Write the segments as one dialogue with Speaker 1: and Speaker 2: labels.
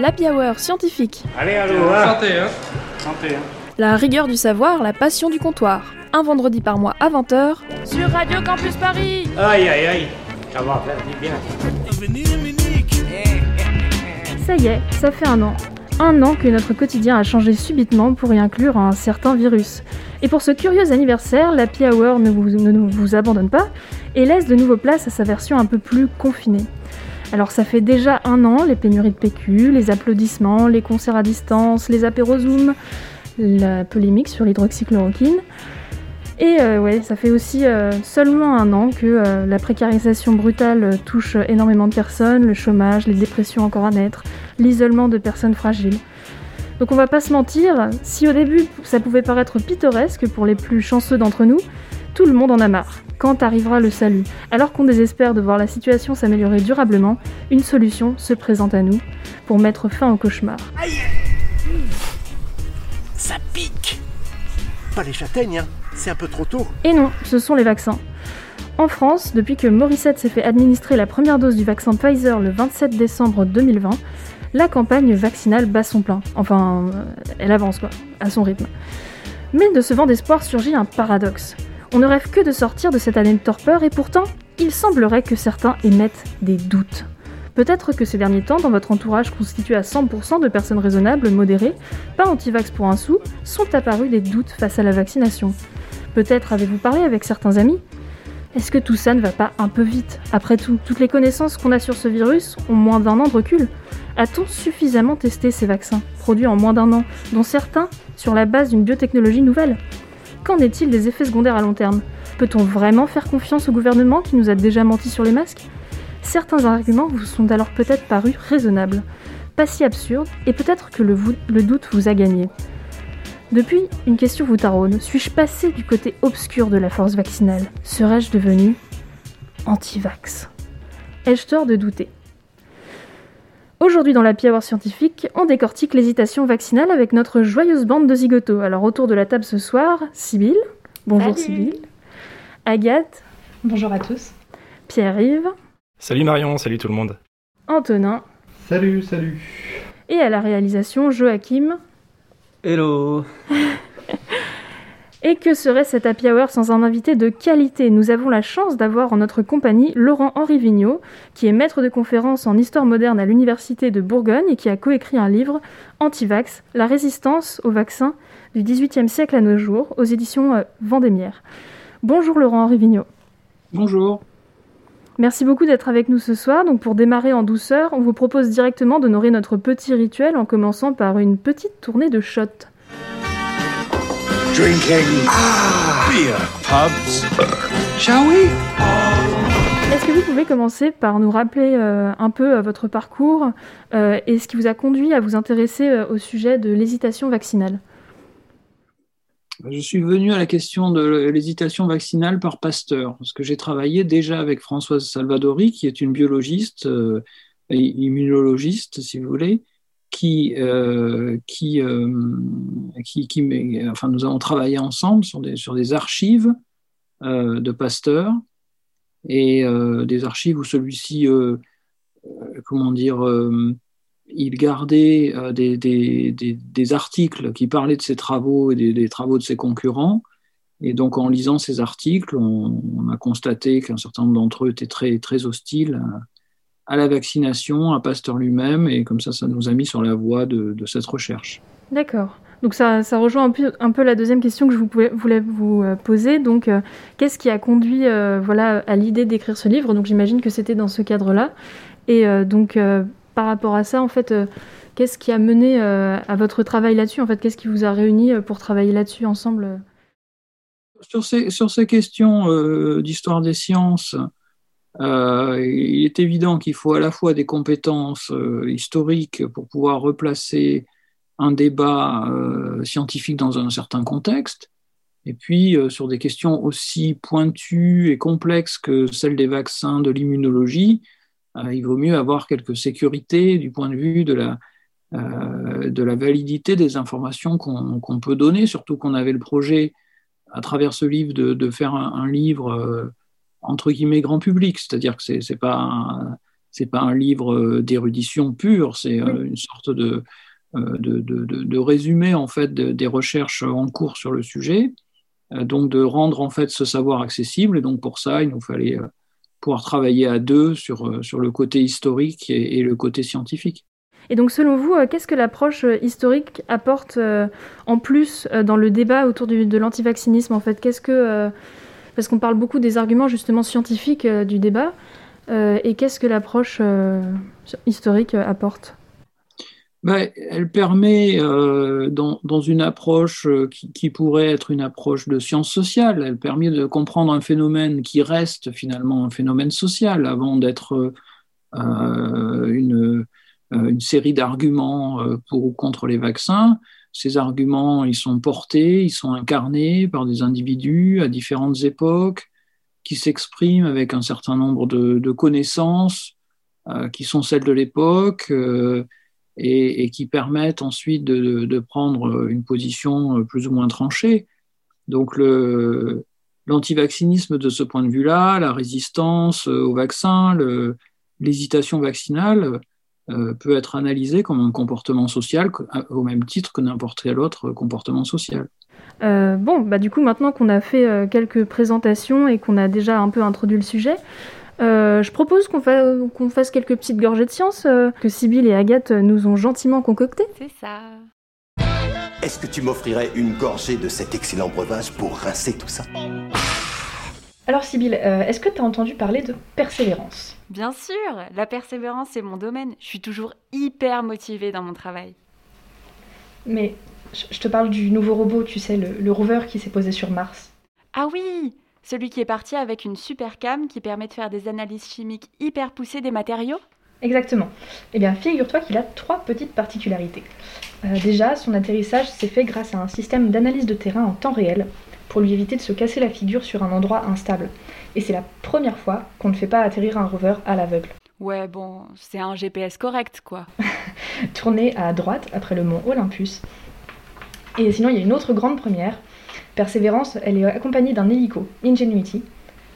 Speaker 1: l'Happy Hour scientifique.
Speaker 2: Allez, allô, hein.
Speaker 3: Santé, hein
Speaker 2: Santé, hein.
Speaker 1: La rigueur du savoir, la passion du comptoir. Un vendredi par mois à 20h sur Radio Campus Paris.
Speaker 2: Aïe, aïe, aïe. Ça va faire du bien.
Speaker 4: Ça y est, ça fait un an. Un an que notre quotidien a changé subitement pour y inclure un certain virus. Et pour ce curieux anniversaire, l'Happy Hour ne vous, ne vous abandonne pas et laisse de nouveau place à sa version un peu plus confinée. Alors ça fait déjà un an, les pénuries de PQ, les applaudissements, les concerts à distance, les apéros Zoom, la polémique sur l'hydroxychloroquine. Et euh, ouais, ça fait aussi euh, seulement un an que euh, la précarisation brutale touche énormément de personnes, le chômage, les dépressions encore à naître, l'isolement de personnes fragiles. Donc on va pas se mentir, si au début ça pouvait paraître pittoresque pour les plus chanceux d'entre nous, tout le monde en a marre. Quand arrivera le salut Alors qu'on désespère de voir la situation s'améliorer durablement, une solution se présente à nous pour mettre fin au cauchemar.
Speaker 5: Ça pique Pas les châtaignes, hein c'est un peu trop tôt.
Speaker 4: Et non, ce sont les vaccins. En France, depuis que Morissette s'est fait administrer la première dose du vaccin Pfizer le 27 décembre 2020, la campagne vaccinale bat son plein. Enfin, euh, elle avance quoi, à son rythme. Mais de ce vent d'espoir surgit un paradoxe. On ne rêve que de sortir de cette année de torpeur et pourtant, il semblerait que certains émettent des doutes. Peut-être que ces derniers temps, dans votre entourage constitué à 100% de personnes raisonnables, modérées, pas anti-vax pour un sou, sont apparus des doutes face à la vaccination. Peut-être avez-vous parlé avec certains amis? Est-ce que tout ça ne va pas un peu vite? Après tout, toutes les connaissances qu'on a sur ce virus ont moins d'un an de recul. A-t-on suffisamment testé ces vaccins, produits en moins d'un an, dont certains sur la base d'une biotechnologie nouvelle? Qu'en est-il des effets secondaires à long terme Peut-on vraiment faire confiance au gouvernement qui nous a déjà menti sur les masques Certains arguments vous sont alors peut-être parus raisonnables, pas si absurdes, et peut-être que le, doute vous a gagné. Depuis, une question vous taraude. Suis-je passé du côté obscur de la force vaccinale? Serais-je devenu anti-vax? Ai-je tort de douter? Aujourd'hui dans la Hour scientifique, on décortique l'hésitation vaccinale avec notre joyeuse bande de zigotos. Alors autour de la table ce soir, Sybille. Bonjour. Sybille. Agathe,
Speaker 6: Bonjour à tous.
Speaker 4: Pierre-Yves,
Speaker 3: Salut Marion, salut tout le monde.
Speaker 4: Antonin
Speaker 7: Salut, salut.
Speaker 4: et à la réalisation Joachim.
Speaker 7: Hello.
Speaker 4: Et que serait cette happy hour sans un invité de qualité? Nous avons la chance d'avoir en notre compagnie Laurent-Henri Vigneault, qui est maître de conférence en histoire moderne à l'Université de Bourgogne et qui a coécrit un livre, Antivax, la résistance au vaccin du XVIIIe siècle à nos jours, aux éditions euh, Vendémiaire. Bonjour Laurent-Henri Vigneault.
Speaker 7: Bonjour.
Speaker 4: Merci beaucoup d'être avec nous ce soir. Donc pour démarrer en douceur, on vous propose directement d'honorer notre petit rituel en commençant par une petite tournée de shots.
Speaker 5: Drinking. beer. Pubs. Shall we?
Speaker 4: Est-ce que vous pouvez commencer par nous rappeler euh, un peu euh, votre parcours euh, et ce qui vous a conduit à vous intéresser euh, au sujet de l'hésitation vaccinale?
Speaker 7: Je suis venu à la question de l'hésitation vaccinale par Pasteur, parce que j'ai travaillé déjà avec Françoise Salvadori, qui est une biologiste euh, et immunologiste, si vous voulez, qui, euh, qui, euh, qui, qui met- enfin, nous avons travaillé ensemble sur des, sur des archives euh, de Pasteur et euh, des archives où celui-ci, comment dire, il gardait des, des, des, articles qui parlaient de ses travaux et des, travaux de ses concurrents. Et donc, en lisant ces articles, on, a constaté qu'un certain nombre d'entre eux étaient très, très hostiles à la vaccination, à Pasteur lui-même, et comme ça, ça nous a mis sur la voie de, de cette recherche.
Speaker 4: D'accord. Donc ça, ça rejoint un peu, un peu la deuxième question que je vous pouvais- voulais vous euh, poser. Donc, euh, qu'est-ce qui a conduit euh, voilà, à l'idée d'écrire ce livre? Donc, j'imagine que c'était dans ce cadre-là. Et euh, donc, par rapport à ça, en fait, qu'est-ce qui a mené à votre travail là-dessus? En fait, qu'est-ce qui vous a réunis pour travailler là-dessus ensemble?
Speaker 7: Sur ces, sur ces questions d'histoire des sciences, euh, il est évident qu'il faut à la fois des compétences euh, historiques pour pouvoir replacer un débat euh, scientifique dans un certain contexte, et puis sur des questions aussi pointues et complexes que celles des vaccins, de l'immunologie, il vaut mieux avoir quelques sécurités du point de vue de la, de la validité des informations qu'on peut donner, surtout qu'on avait le projet à travers ce livre de, de faire un, livre entre guillemets grand public, c'est-à-dire que c'est c'est pas un- c'est pas un livre d'érudition pure, c'est une sorte de, de, de, de, résumé en fait des recherches en cours sur le sujet. donc de rendre en fait ce savoir accessible. Et donc pour ça, il nous fallait pouvoir travailler à deux sur, sur le côté historique et le côté scientifique.
Speaker 8: Et donc, selon vous, euh, qu'est-ce que l'approche euh, historique apporte euh, en plus dans le débat autour de l'antivaccinisme En fait, qu'est-ce que parce qu'on parle beaucoup des arguments justement scientifiques du débat, et qu'est-ce que l'approche historique apporte?
Speaker 7: Ben, elle permet, dans, une approche qui, pourrait être une approche de sciences sociales, elle permet de comprendre un phénomène qui reste finalement un phénomène social avant d'être une, euh, série d'arguments euh, pour ou contre les vaccins. Ces arguments, ils sont portés, ils sont incarnés par des individus à différentes époques qui s'expriment avec un certain nombre de, connaissances euh, qui sont celles de l'époque et, qui permettent ensuite de, prendre une position plus ou moins tranchée. Donc l'antivaccinisme de ce point de vue-là, la résistance au vaccin, l'hésitation vaccinale, euh, peut être analysé comme un comportement social au même titre que n'importe quel autre comportement social.
Speaker 8: Euh, bon, bah du coup, maintenant qu'on a fait euh, quelques présentations et qu'on a déjà un peu introduit le sujet, je propose qu'on qu'on fasse quelques petites gorgées de science que Sybille et Agathe nous ont gentiment concoctées.
Speaker 1: C'est ça.
Speaker 6: Est-ce que tu m'offrirais une gorgée de cet excellent breuvage pour rincer tout ça?
Speaker 8: Alors Sybille, euh, est-ce que tu as entendu parler de persévérance?
Speaker 1: Bien sûr, la persévérance c'est mon domaine. Je suis toujours hyper motivée dans mon travail.
Speaker 8: Mais je te parle du nouveau robot, tu sais, le, rover qui s'est posé sur Mars.
Speaker 1: Ah oui Celui qui est parti avec une super cam qui permet de faire des analyses chimiques hyper poussées des matériaux?
Speaker 8: Exactement. Eh bien, figure-toi qu'il a trois petites particularités. Euh, déjà, son atterrissage s'est fait grâce à un système d'analyse de terrain en temps réel, pour lui éviter de se casser la figure sur un endroit instable. Et c'est la première fois qu'on ne fait pas atterrir un rover à l'aveugle.
Speaker 1: Ouais, bon, c'est un GPS correct, quoi.
Speaker 8: Tourner à droite après le mont Olympus. Et sinon, il y a une autre grande première. Persévérance, elle est accompagnée d'un hélico, Ingenuity,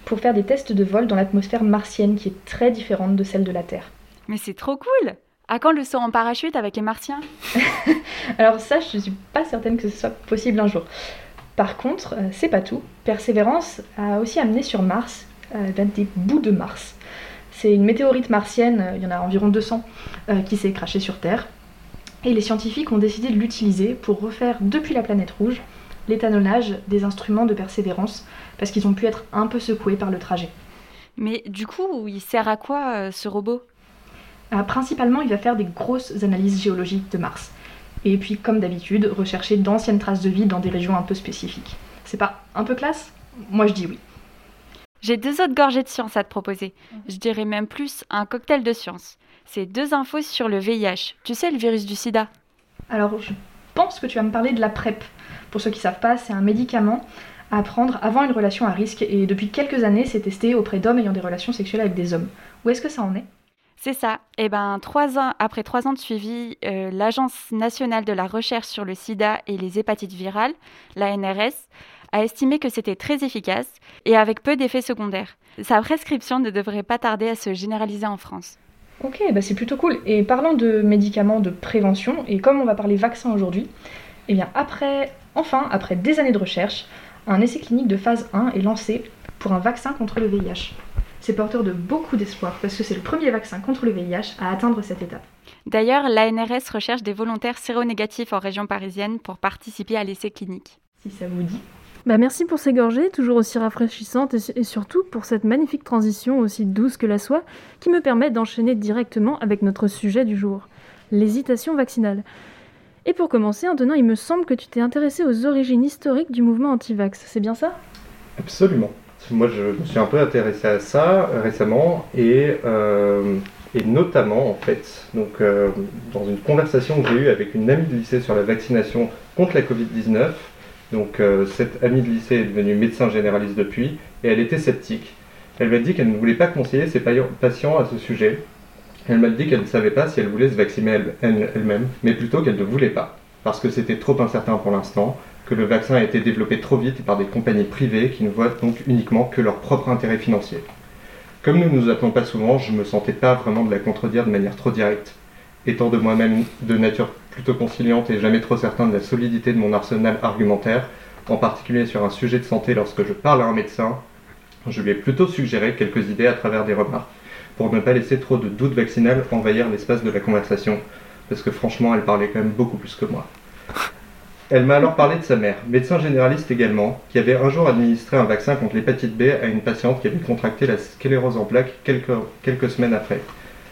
Speaker 8: pour faire des tests de vol dans l'atmosphère martienne qui est très différente de celle de la Terre.
Speaker 1: Mais c'est trop cool À quand le saut en parachute avec les martiens?
Speaker 8: Alors ça, je suis pas certaine que ce soit possible un jour. Par contre, euh, c'est pas tout. Persévérance a aussi amené sur Mars euh, des bouts de Mars. C'est une météorite martienne, euh, il y en a environ 200, qui s'est crachée sur Terre. Et les scientifiques ont décidé de l'utiliser pour refaire depuis la planète rouge l'étalonnage des instruments de persévérance, parce qu'ils ont pu être un peu secoués par le trajet.
Speaker 1: Mais du coup, il sert à quoi ce robot?
Speaker 8: Principalement, il va faire des grosses analyses géologiques de Mars et puis comme d'habitude, rechercher d'anciennes traces de vie dans des régions un peu spécifiques. C'est pas un peu classe? Moi je dis oui.
Speaker 1: J'ai deux autres gorgées de science à te proposer. Je dirais même plus un cocktail de science. C'est deux infos sur le VIH. Tu sais, le virus du sida?
Speaker 8: Alors, je pense que tu vas me parler de la PrEP. Pour ceux qui ne savent pas, c'est un médicament à prendre avant une relation à risque et depuis quelques années, c'est testé auprès d'hommes ayant des relations sexuelles avec des hommes. Où est-ce que ça en est?
Speaker 1: C'est ça. Et eh ben, trois ans, après trois ans de suivi, euh, l'Agence nationale de la recherche sur le sida et les hépatites virales, la NRS, a estimé que c'était très efficace et avec peu d'effets secondaires. Sa prescription ne devrait pas tarder à se généraliser en France.
Speaker 8: Ok, bah c'est plutôt cool. Et parlant de médicaments de prévention, et comme on va parler vaccin aujourd'hui, eh bien après, enfin, après des années de recherche, un essai clinique de phase 1 est lancé pour un vaccin contre le VIH c'est porteur de beaucoup d'espoir parce que c'est le premier vaccin contre le VIH à atteindre cette étape.
Speaker 1: D'ailleurs, l'ANRS recherche des volontaires séronégatifs en région parisienne pour participer à l'essai clinique.
Speaker 8: Si ça vous dit. Bah merci pour ces gorgées, toujours aussi rafraîchissantes et, surtout pour cette magnifique transition aussi douce que la soie qui me permet d'enchaîner directement avec notre sujet du jour, l'hésitation vaccinale. Et pour commencer, Antonin, il me semble que tu t'es intéressé aux origines historiques du mouvement anti-vax, c'est bien ça?
Speaker 3: Absolument. Moi, je me suis un peu intéressé à ça euh, récemment et, euh, et notamment, en fait, donc, euh, dans une conversation que j'ai eue avec une amie de lycée sur la vaccination contre la Covid-19. Donc, cette amie de lycée est devenue médecin généraliste depuis et elle était sceptique. Elle m'a dit qu'elle ne voulait pas conseiller ses patients à ce sujet. Elle m'a dit qu'elle ne savait pas si elle voulait se vacciner elle-même, mais plutôt qu'elle ne voulait pas, parce que c'était trop incertain pour l'instant, que le vaccin a été développé trop vite par des compagnies privées qui ne voient donc uniquement que leur propre intérêt financier. Comme nous ne nous appelons pas souvent, je ne me sentais pas vraiment de la contredire de manière trop directe. Étant de moi-même de nature plutôt conciliante et jamais trop certain de la solidité de mon arsenal argumentaire, en particulier sur un sujet de santé lorsque je parle à un médecin, je lui ai plutôt suggéré quelques idées à travers des remarques, pour ne pas laisser trop de doutes vaccinales envahir l'espace de la conversation, parce que franchement, elle parlait quand même beaucoup plus que moi. Elle m'a alors parlé de sa mère, médecin généraliste également, qui avait un jour administré un vaccin contre l'hépatite B à une patiente qui avait contracté la sclérose en plaques quelques, quelques semaines après.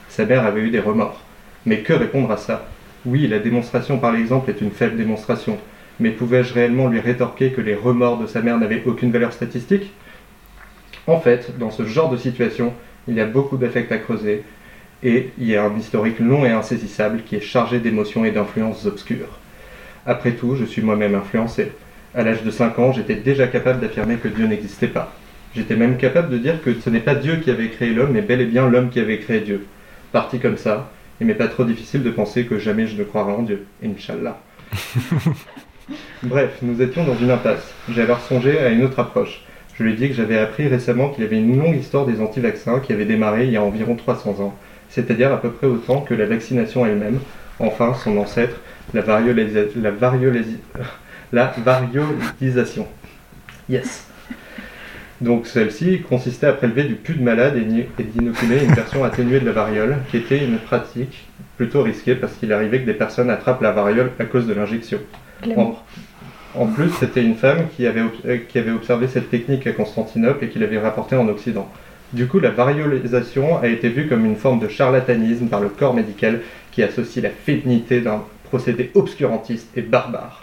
Speaker 3: Sa mère avait eu des remords. Mais que répondre à ça? Oui, la démonstration par l'exemple est une faible démonstration, mais pouvais-je réellement lui rétorquer que les remords de sa mère n'avaient aucune valeur statistique? En fait, dans ce genre de situation, il y a beaucoup d'affects à creuser, et il y a un historique long et insaisissable qui est chargé d'émotions et d'influences obscures. Après tout, je suis moi-même influencé. À l'âge de 5 ans, j'étais déjà capable d'affirmer que Dieu n'existait pas. J'étais même capable de dire que ce n'est pas Dieu qui avait créé l'homme, mais bel et bien l'homme qui avait créé Dieu. Parti comme ça, il m'est pas trop difficile de penser que jamais je ne croirai en Dieu. Inch'Allah. Bref, nous étions dans une impasse. J'ai alors songé à une autre approche. Je lui ai dit que j'avais appris récemment qu'il y avait une longue histoire des anti-vaccins qui avait démarré il y a environ 300 ans, c'est-à-dire à peu près autant que la vaccination elle-même, enfin son ancêtre, la, la, la variolisation. Yes. Donc celle-ci consistait à prélever du pus de malade et d'inoculer une version atténuée de la variole, qui était une pratique plutôt risquée parce qu'il arrivait que des personnes attrapent la variole à cause de l'injection. En, en plus, c'était une femme qui avait, euh, qui avait observé cette technique à Constantinople et qui l'avait rapportée en Occident. Du coup, la variolisation a été vue comme une forme de charlatanisme par le corps médical qui associe la féminité d'un procédé obscurantiste et barbare.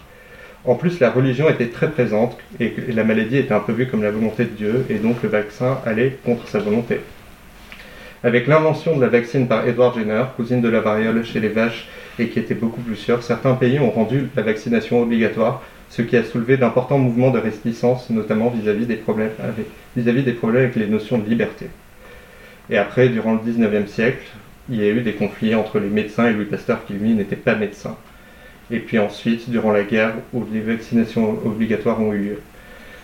Speaker 3: En plus, la religion était très présente et la maladie était un peu vue comme la volonté de Dieu et donc le vaccin allait contre sa volonté. Avec l'invention de la vaccine par Edward Jenner, cousine de la variole chez les vaches et qui était beaucoup plus sûre, certains pays ont rendu la vaccination obligatoire, ce qui a soulevé d'importants mouvements de réticence, notamment vis-à-vis des, problèmes avec, des problèmes avec les notions de liberté. Et après, durant le 19e siècle, il y a eu des conflits entre les médecins et Louis Pasteur qui lui n'était pas médecin. Et puis ensuite, durant la guerre, où les vaccinations obligatoires ont eu lieu.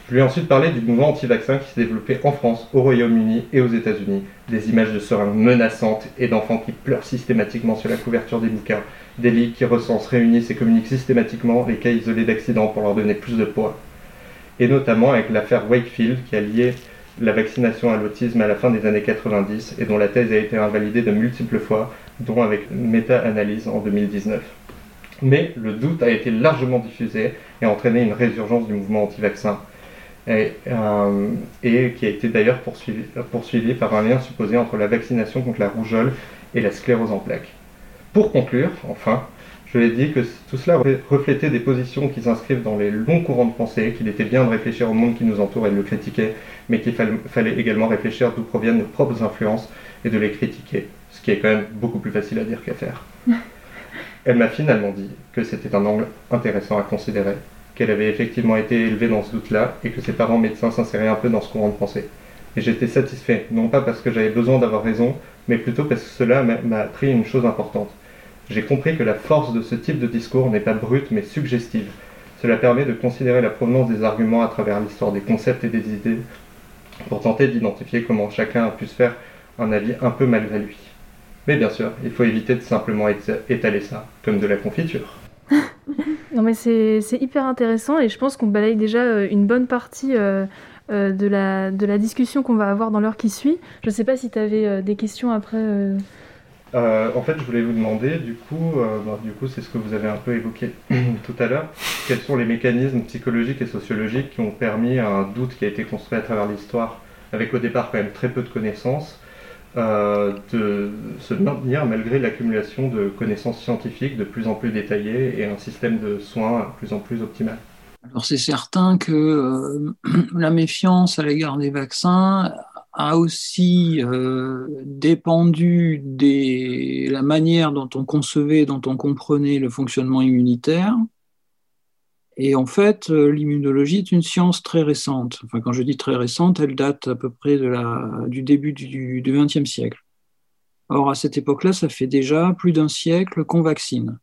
Speaker 3: Je lui ai ensuite parlé du mouvement anti-vaccin qui s'est développé en France, au Royaume-Uni et aux États-Unis. Des images de seringues menaçantes et d'enfants qui pleurent systématiquement sur la couverture des bouquins. Des lits qui recensent, réunissent et communiquent systématiquement les cas isolés d'accidents pour leur donner plus de poids. Et notamment avec l'affaire Wakefield qui a lié la vaccination à l'autisme à la fin des années 90 et dont la thèse a été invalidée de multiples fois, dont avec méta-analyse en 2019. Mais le doute a été largement diffusé et a entraîné une résurgence du mouvement anti-vaccin, et, euh, qui a été d'ailleurs poursuivi par un lien supposé entre la vaccination contre la rougeole et la sclérose en plaques. Pour conclure, enfin, je l'ai dit que tout cela reflétait des positions qui s'inscrivent dans les longs courants de pensée, qu'il était bien de réfléchir au monde qui nous entoure et de le critiquer, mais qu'il fall- fallait également réfléchir d'où proviennent nos propres influences et de les critiquer, ce qui est quand même beaucoup plus facile à dire qu'à faire. Elle m'a finalement dit que c'était un angle intéressant à considérer, qu'elle avait effectivement été élevée dans ce doute-là et que ses parents médecins s'inséraient un peu dans ce courant de pensée. Et j'étais satisfait, non pas parce que j'avais besoin d'avoir raison, mais plutôt parce que cela m'a appris une chose importante. J'ai compris que la force de ce type de discours n'est pas brute mais suggestive. Cela permet de considérer la provenance des arguments à travers l'histoire des concepts et des idées pour tenter d'identifier comment chacun a pu se faire un avis un peu malgré lui. Mais bien sûr, il faut éviter de simplement éta- étaler ça, comme de la confiture.
Speaker 4: Non mais c'est hyper intéressant et je pense qu'on balaye déjà euh, une bonne partie euh, euh, de, la, de la discussion qu'on va avoir dans l'heure qui suit. Je sais pas si tu avais des questions après. Euh.
Speaker 3: En fait, je voulais vous demander, du coup, euh, bon, du coup, c'est ce que vous avez un peu évoqué tout à l'heure, quels sont les mécanismes psychologiques et sociologiques qui ont permis un doute qui a été construit à travers l'histoire, avec au départ quand même très peu de connaissances, euh, de se maintenir malgré l'accumulation de connaissances scientifiques de plus en plus détaillées et un système de soins de plus en plus optimal?
Speaker 7: Alors c'est certain que la méfiance à l'égard des vaccins a aussi euh, dépendu de la manière dont on concevait, dont on comprenait le fonctionnement immunitaire. Et en fait, euh, l'immunologie est une science très récente. Enfin, quand je dis très récente, elle date à peu près du début du XXe siècle. Or, à cette époque-là, ça fait déjà plus d'un siècle qu'on vaccine.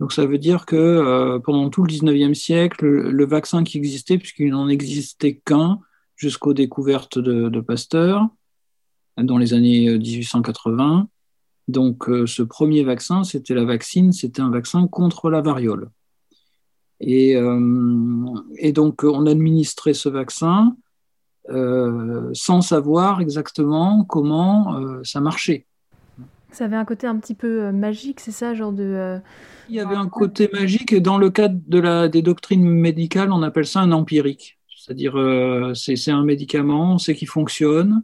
Speaker 7: Donc ça veut dire que euh, pendant tout le 19e siècle, le, le vaccin qui existait, puisqu'il n'en existait qu'un jusqu'aux découvertes de, de, Pasteur, dans les années 1880. Donc, ce premier vaccin, c'était la vaccine, c'était un vaccin contre la variole. Et, et donc, on administrait ce vaccin sans savoir exactement comment ça marchait.
Speaker 4: Ça avait un côté un petit peu euh, magique, c'est ça, genre de. Euh,
Speaker 7: Il y avait un côté magique, et dans le cadre de la, des doctrines médicales, on appelle ça un empirique. C'est-à-dire, euh, c'est un médicament, on sait qu'il fonctionne,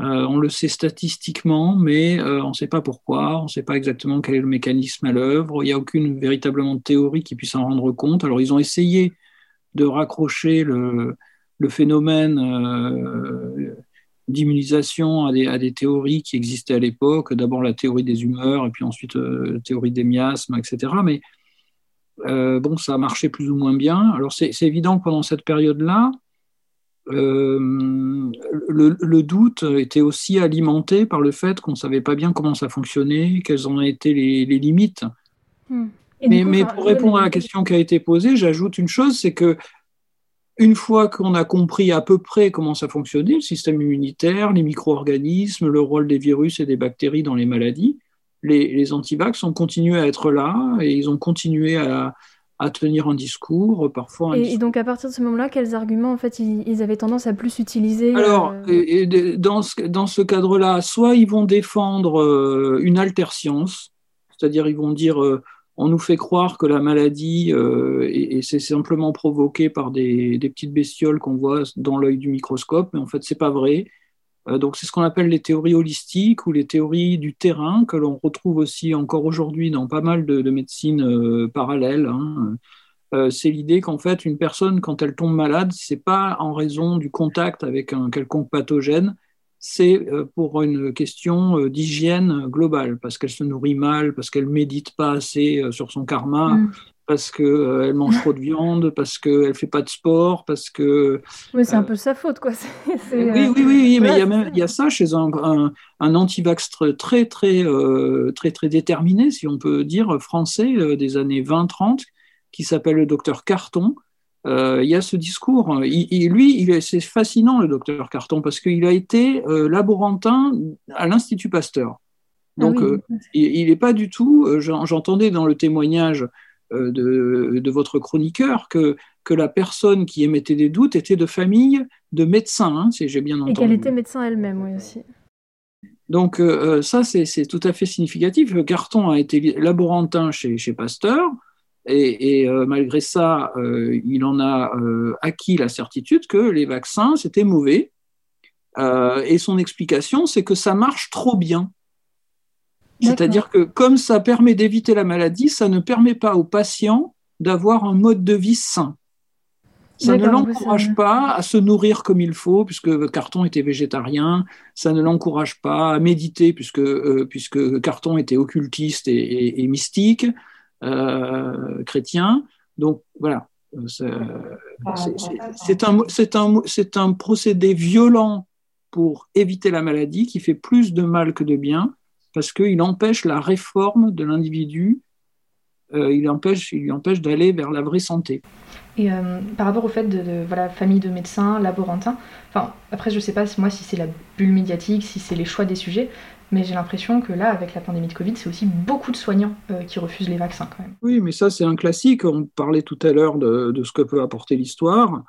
Speaker 7: on le sait statistiquement, mais on ne sait pas pourquoi, on ne sait pas exactement quel est le mécanisme à l'œuvre, il n'y a aucune véritablement théorie qui puisse en rendre compte. Alors, ils ont essayé de raccrocher le, phénomène d'immunisation à des, théories qui existaient à l'époque, d'abord la théorie des humeurs et puis ensuite euh, la théorie des miasmes, etc. Mais euh, bon, ça a marché plus ou moins bien. Alors c'est évident que pendant cette période-là, euh, le, doute était aussi alimenté par le fait qu'on ne savait pas bien comment ça fonctionnait, quelles en étaient les, limites. Hmm. Mais, mais, pour répondre à la question qui a été posée, j'ajoute une chose, c'est que une fois qu'on a compris à peu près comment ça fonctionnait, le système immunitaire, les micro-organismes, le rôle des virus et des bactéries dans les maladies, les, les antivax ont continué à être là et ils ont continué à, tenir un discours, parfois.
Speaker 4: et, donc à partir de ce moment-là, quels arguments en fait ils, avaient tendance à plus utiliser
Speaker 7: Alors, euh, dans ce, dans ce cadre-là, soit ils vont défendre euh, une alterscience, c'est-à-dire ils vont dire euh, on nous fait croire que la maladie, et, c'est simplement provoqué par des, petites bestioles qu'on voit dans l'œil du microscope, mais en fait, c'est pas vrai. Euh, donc, c'est ce qu'on appelle les théories holistiques ou les théories du terrain, que l'on retrouve aussi encore aujourd'hui dans pas mal de, médecines euh, parallèles. Hein. c'est l'idée qu'en fait, une personne, quand elle tombe malade, c'est pas en raison du contact avec un quelconque pathogène, c'est euh, pour une question euh, d'hygiène globale, parce qu'elle se nourrit mal, parce qu'elle médite pas assez euh, sur son karma, mm. Parce qu'elle mange trop de viande, parce qu'elle fait pas de sport, parce que...
Speaker 4: Oui, c'est un peu sa faute, quoi.
Speaker 7: oui, oui, oui, mais il y, a ça chez un, un, anti-vax très, très, très, très déterminé, si on peut dire, français des années 20-30, qui s'appelle le docteur Carton, euh, il y a ce discours. lui, c'est fascinant, le docteur Carton, parce qu'il a été euh, laborantin à l'Institut Pasteur. Ah Donc, euh, il n'est pas du tout. J'entendais dans le témoignage de, votre chroniqueur que, que la personne qui émettait des doutes était de famille de médecins, hein, si j'ai bien entendu.
Speaker 4: Et qu'elle était médecin elle-même, oui, aussi.
Speaker 7: Donc, ça, c'est tout à fait significatif. Carton a été laborantin chez, chez Pasteur. Et, euh, malgré ça, euh, il en a euh, acquis la certitude que les vaccins, c'était mauvais. et son explication, c'est que ça marche trop bien. C'est-à-dire que comme ça permet d'éviter la maladie, ça ne permet pas aux patients d'avoir un mode de vie sain. Ça ne l'encourage pas à se nourrir comme il faut, puisque Carton était végétarien. Ça ne l'encourage pas à méditer, puisque, puisque Carton était occultiste et mystique. Euh, chrétien. Donc voilà, c'est un, un, un procédé violent pour éviter la maladie qui fait plus de mal que de bien parce qu'il empêche la réforme de l'individu, euh, il, empêche, il lui empêche d'aller vers la vraie santé.
Speaker 8: Et euh, par rapport au fait de, voilà, famille de médecins, laborantins, enfin, après je ne sais pas moi si c'est la bulle médiatique, si c'est les choix des sujets, mais j'ai l'impression que là, avec la pandémie de Covid, c'est aussi beaucoup de soignants euh, qui refusent les vaccins quand même.
Speaker 7: Oui, mais ça, c'est un classique. On parlait tout à l'heure de, ce que peut apporter l'histoire.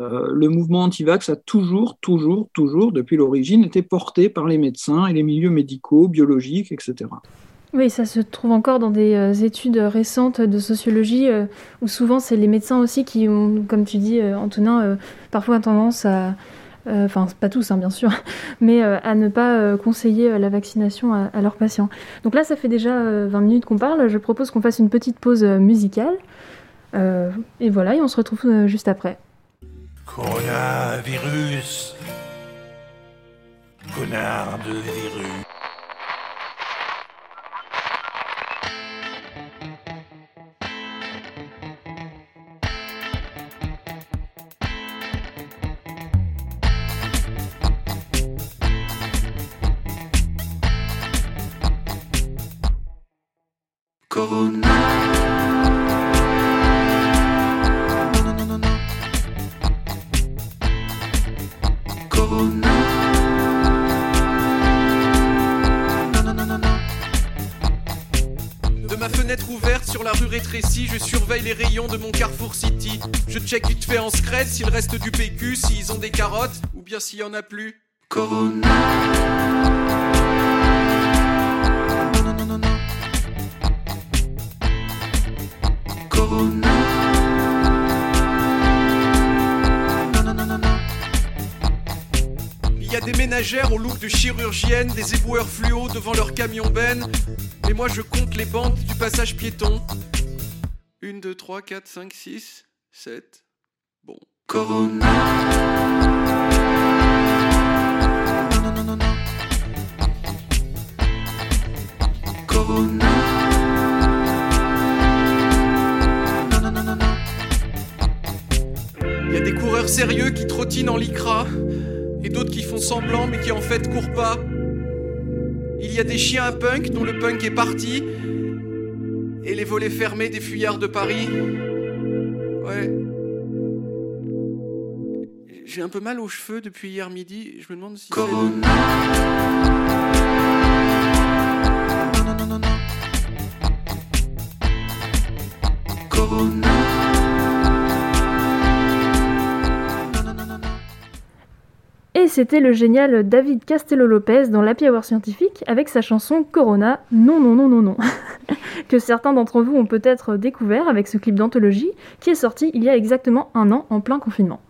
Speaker 7: Euh, le mouvement anti-vax a toujours, toujours, toujours, depuis l'origine, été porté par les médecins et les milieux médicaux, biologiques, etc.
Speaker 4: Oui, ça se trouve encore dans des euh, études récentes de sociologie, où souvent c'est les médecins aussi qui ont, comme tu dis, Antonin, parfois tendance à euh, enfin pas tous hein, bien sûr, mais euh, à ne pas euh, conseiller la vaccination à, leurs patients. Donc là, ça fait déjà 20 minutes qu'on parle, je propose qu'on fasse une petite pause musicale. et voilà, et on se retrouve juste après.
Speaker 9: Coronavirus. Connard de virus.
Speaker 10: Corona. Les rayons de mon Carrefour City. Je check vite fait en scred s'il reste du PQ, s'ils ont des carottes, ou bien s'il y en a plus. Corona. Il y a des ménagères au look de chirurgienne, des éboueurs fluo devant leur camion ben. Et moi je compte les bandes du passage piéton. 1, 2, 3, 4, 5, 6, 7. Bon. Corona. Non, non, non, non, non. Corona. Non, non, non, non, non. Il y a des coureurs sérieux qui trottinent en lycra et d'autres qui font semblant mais qui en fait courent pas. Il y a des chiens à punk dont le punk est parti et les volets fermés des fuyards de Paris. Ouais. J'ai un peu mal aux cheveux depuis hier midi. Je me demande si. Corona. Non, non, non, non, non. Corona.
Speaker 4: Et c'était le génial David Castello-Lopez dans l'Happy Hour scientifique avec sa chanson Corona, non, non, non, non, non, que certains d'entre vous ont peut-être découvert avec ce clip d'anthologie qui est sorti il y a exactement un an en plein confinement.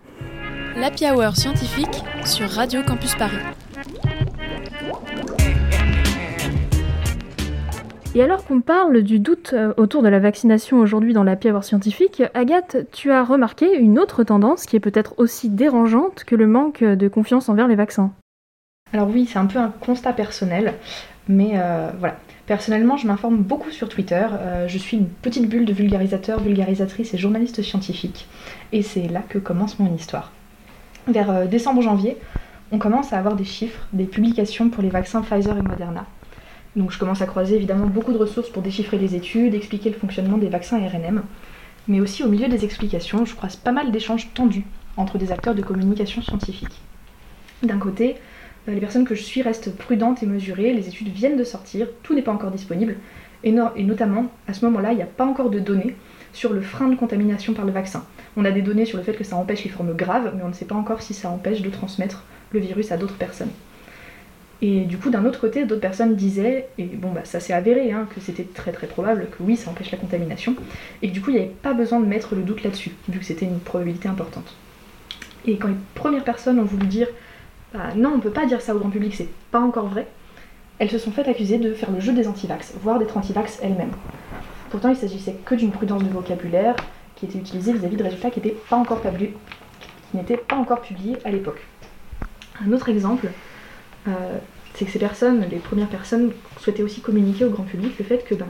Speaker 11: L'Happy Hour scientifique sur Radio Campus Paris.
Speaker 4: Et alors qu'on parle du doute euh, autour de la vaccination aujourd'hui dans la Hour scientifique, Agathe, tu as remarqué une autre tendance qui est peut-être aussi dérangeante que le manque de confiance envers les vaccins.
Speaker 8: Alors oui, c'est un peu un constat personnel, mais euh, voilà. Personnellement, je m'informe beaucoup sur Twitter. Euh, je suis une petite bulle de vulgarisateurs, vulgarisatrices et journalistes scientifiques. Et c'est là que commence mon histoire. Vers décembre-janvier, on commence à avoir des chiffres, des publications pour les vaccins Pfizer et Moderna. Donc je commence à croiser évidemment beaucoup de ressources pour déchiffrer les études, expliquer le fonctionnement des vaccins RNM. Mais aussi au milieu des explications, je croise pas mal d'échanges tendus entre des acteurs de communication scientifique. D'un côté, euh, les personnes que je suis restent prudentes et mesurées, les études viennent de sortir, tout n'est pas encore disponible, et, et notamment à ce moment-là, il n'y a pas encore de données sur le frein de contamination par le vaccin. On a des données sur le fait que ça empêche les formes graves, mais on ne sait pas encore si ça empêche de transmettre le virus à d'autres personnes. Et du coup, d'un autre côté, d'autres personnes disaient, et bon, bah, ça s'est avéré, hein, que c'était très très probable que oui, ça empêche la contamination, et que du coup, il n'y avait pas besoin de mettre le doute là-dessus, vu que c'était une probabilité importante. Et quand les premières personnes ont voulu dire, bah, non, on peut pas dire ça au grand public, c'est pas encore vrai, elles se sont faites accuser de faire le jeu des antivax, voire d'être antivax elles-mêmes. Pourtant, il s'agissait que d'une prudence de vocabulaire qui était utilisée vis-à-vis de résultats qui n'étaient pas encore publiés, qui n'étaient pas encore publiés à l'époque. Un autre exemple, euh, c'est que ces personnes, les premières personnes, souhaitaient aussi communiquer au grand public le fait que, ben,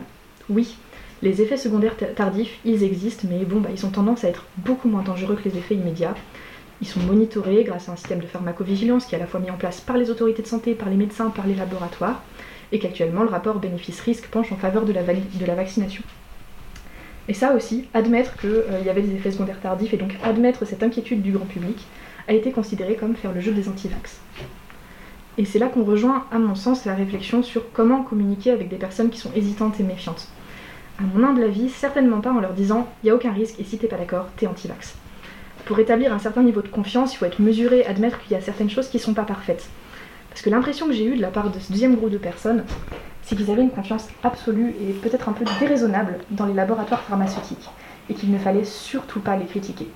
Speaker 8: oui, les effets secondaires ta- tardifs, ils existent, mais bon, bah, ils ont tendance à être beaucoup moins dangereux que les effets immédiats. Ils sont monitorés grâce à un système de pharmacovigilance qui est à la fois mis en place par les autorités de santé, par les médecins, par les laboratoires, et qu'actuellement le rapport bénéfice-risque penche en faveur de la, vali- de la vaccination. Et ça aussi, admettre qu'il y avait des effets secondaires tardifs et donc admettre cette inquiétude du grand public a été considéré comme faire le jeu des antivax. Et c'est là qu'on rejoint, à mon sens, la réflexion sur comment communiquer avec des personnes qui sont hésitantes et méfiantes. À mon humble avis, certainement pas en leur disant il n'y a aucun risque et si t'es pas d'accord, t'es anti-vax. Pour établir un certain niveau de confiance, il faut être mesuré, admettre qu'il y a certaines choses qui sont pas parfaites. Parce que l'impression que j'ai eue de la part de ce deuxième groupe de personnes, c'est qu'ils avaient une confiance absolue et peut-être un peu déraisonnable dans les laboratoires pharmaceutiques et qu'il ne fallait surtout pas les critiquer.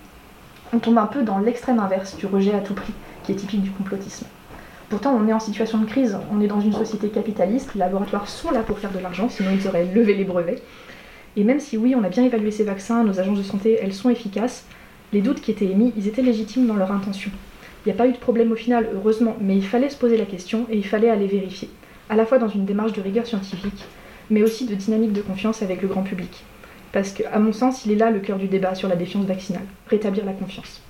Speaker 8: On tombe un peu dans l'extrême inverse du rejet à tout prix, qui est typique du complotisme. Pourtant, on est en situation de crise, on est dans une société capitaliste, les laboratoires sont là pour faire de l'argent, sinon ils auraient levé les brevets. Et même si oui, on a bien évalué ces vaccins, nos agences de santé, elles sont efficaces, les doutes qui étaient émis, ils étaient légitimes dans leur intention. Il n'y a pas eu de problème au final, heureusement, mais il fallait se poser la question et il fallait aller vérifier, à la fois dans une démarche de rigueur scientifique, mais aussi de dynamique de confiance avec le grand public. Parce que, à mon sens, il est là le cœur du débat sur la défiance vaccinale, rétablir la confiance.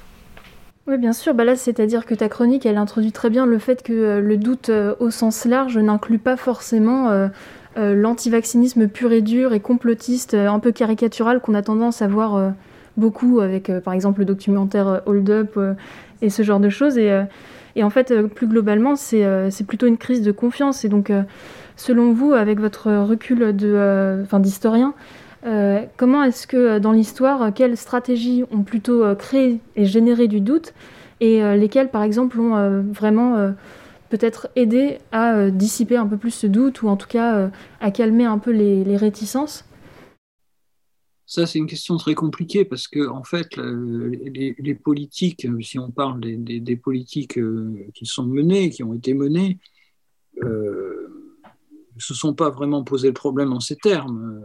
Speaker 4: Oui, bien sûr. Bah là, c'est-à-dire que ta chronique, elle introduit très bien le fait que euh, le doute euh, au sens large n'inclut pas forcément euh, l'antivaccinisme pur et dur et complotiste, un peu caricatural qu'on a tendance à voir beaucoup avec, par exemple, le documentaire Hold Up et ce genre de choses. Et, et en fait, plus globalement, c'est plutôt une crise de confiance. Et donc, selon vous, avec votre recul d'historien, comment est-ce que dans l'histoire, quelles stratégies ont plutôt créé et généré du doute et lesquelles, par exemple, ont vraiment peut-être aider à euh, dissiper un peu plus ce doute ou en tout cas euh, à calmer un peu les, réticences?
Speaker 7: Ça, c'est une question très compliquée parce que, en fait, les, politiques, si on parle des, politiques euh, qui sont menées, qui ont été menées, ne se sont pas vraiment posé le problème en ces termes.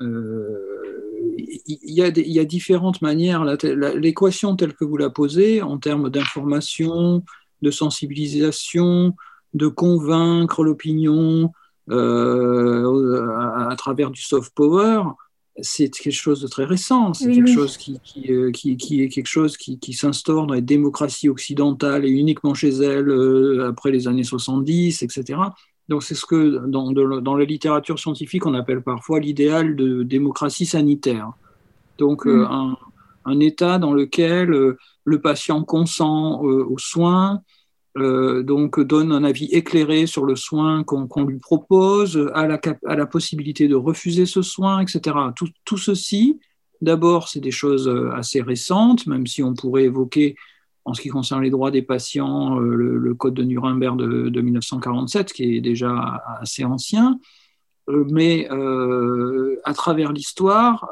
Speaker 7: Il y, y, a différentes manières. L'équation telle que vous la posez, en termes d'information, de sensibilisation, de convaincre l'opinion euh, à, travers du soft power, c'est quelque chose de très récent. C'est quelque chose qui, euh, qui, qui, est quelque chose qui, qui s'instaure dans les démocraties occidentales et uniquement chez elles euh, après les années 70, etc. Donc c'est ce que dans, dans, la littérature scientifique on appelle parfois l'idéal de démocratie sanitaire. Donc mm. un, un, état dans lequel le patient consent euh, aux soins, euh, donc donne un avis éclairé sur le soin qu'on lui propose, a la, a la, possibilité de refuser ce soin, etc. Tout, tout ceci, d'abord, c'est des choses euh, assez récentes, même si on pourrait évoquer, en ce qui concerne les droits des patients, le, Code de Nuremberg de, de, 1947, qui est déjà assez ancien. mais à travers l'histoire,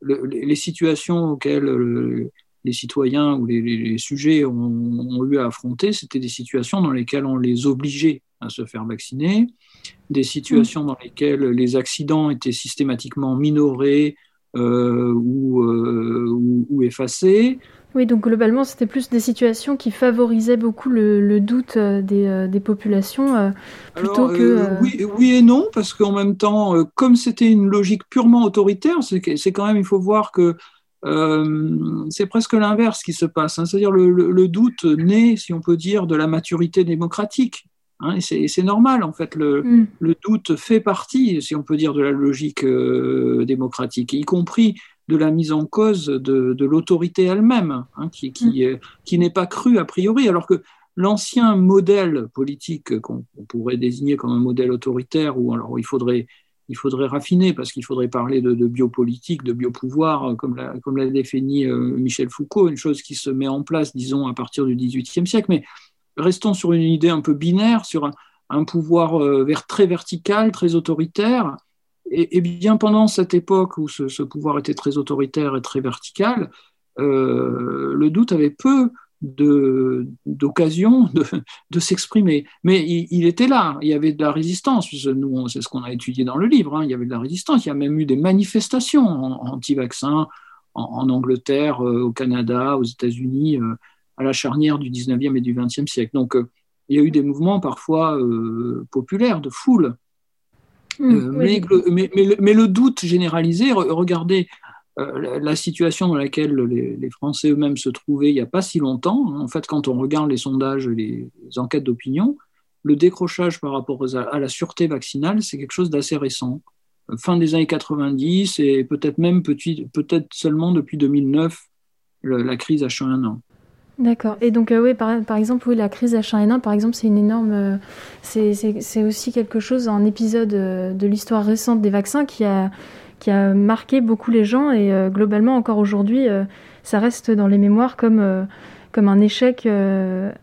Speaker 7: les situations auxquelles les citoyens ou les, sujets ont, eu à affronter, c'était des situations dans lesquelles on les obligeait à se faire vacciner, des situations dans lesquelles les accidents étaient systématiquement minorés euh, euh, ou, effacés.
Speaker 4: Oui, donc globalement, c'était plus des situations qui favorisaient beaucoup le, doute euh, des, populations plutôt que...
Speaker 7: Oui, oui, et non, parce qu'en même temps, comme c'était une logique purement autoritaire, c'est quand même, il faut voir que euh, c'est presque l'inverse qui se passe. Hein. C'est-à-dire le, le, doute naît, si on peut dire, de la maturité démocratique. Hein, et c'est normal, en fait. Le, mm. le, doute fait partie, si on peut dire, de la logique euh, démocratique, y compris de la mise en cause de, de l'autorité elle-même, hein, qui, qui, mm. qui n'est pas crue a priori, alors que l'ancien modèle politique qu'on pourrait désigner comme un modèle autoritaire, où alors il faudrait il faudrait raffiner parce qu'il faudrait parler de, biopolitique, de biopouvoir, euh, comme l'a, comme l'a défini euh, Michel Foucault, une chose qui se met en place, disons, à partir du XVIIIe siècle. Mais restons sur une idée un peu binaire, sur un, pouvoir euh, très vertical, très autoritaire. Et, bien pendant cette époque où ce, pouvoir était très autoritaire et très vertical, le doute avait peu d'occasion de, de, s'exprimer. Mais il, était là, il y avait de la résistance. Nous, c'est ce qu'on a étudié dans le livre, hein. il y avait de la résistance. Il y a même eu des manifestations anti-vaccins en, Angleterre, euh, au Canada, aux États-Unis, euh, à la charnière du 19e et du 20e siècle. Donc, euh, il y a eu des mouvements parfois populaires, de foule. Mmh, mais, mais, mais, le, doute généralisé, regardez euh, la situation dans laquelle les, Français eux-mêmes se trouvaient il n'y a pas si longtemps. Hein. En fait, quand on regarde les sondages, les, enquêtes d'opinion, le décrochage par rapport à, la sûreté vaccinale, c'est quelque chose d'assez récent. Fin des années 90 et peut-être même peut-être seulement depuis 2009, la crise H1N1.
Speaker 4: D'accord. Et donc, euh, oui, par, exemple, oui, la crise H1N1, par exemple, c'est une énorme. Euh, c'est aussi quelque chose, un épisode de l'histoire récente des vaccins qui a, qui a marqué beaucoup les gens et euh, globalement encore aujourd'hui, euh, ça reste dans les mémoires comme, euh, comme un échec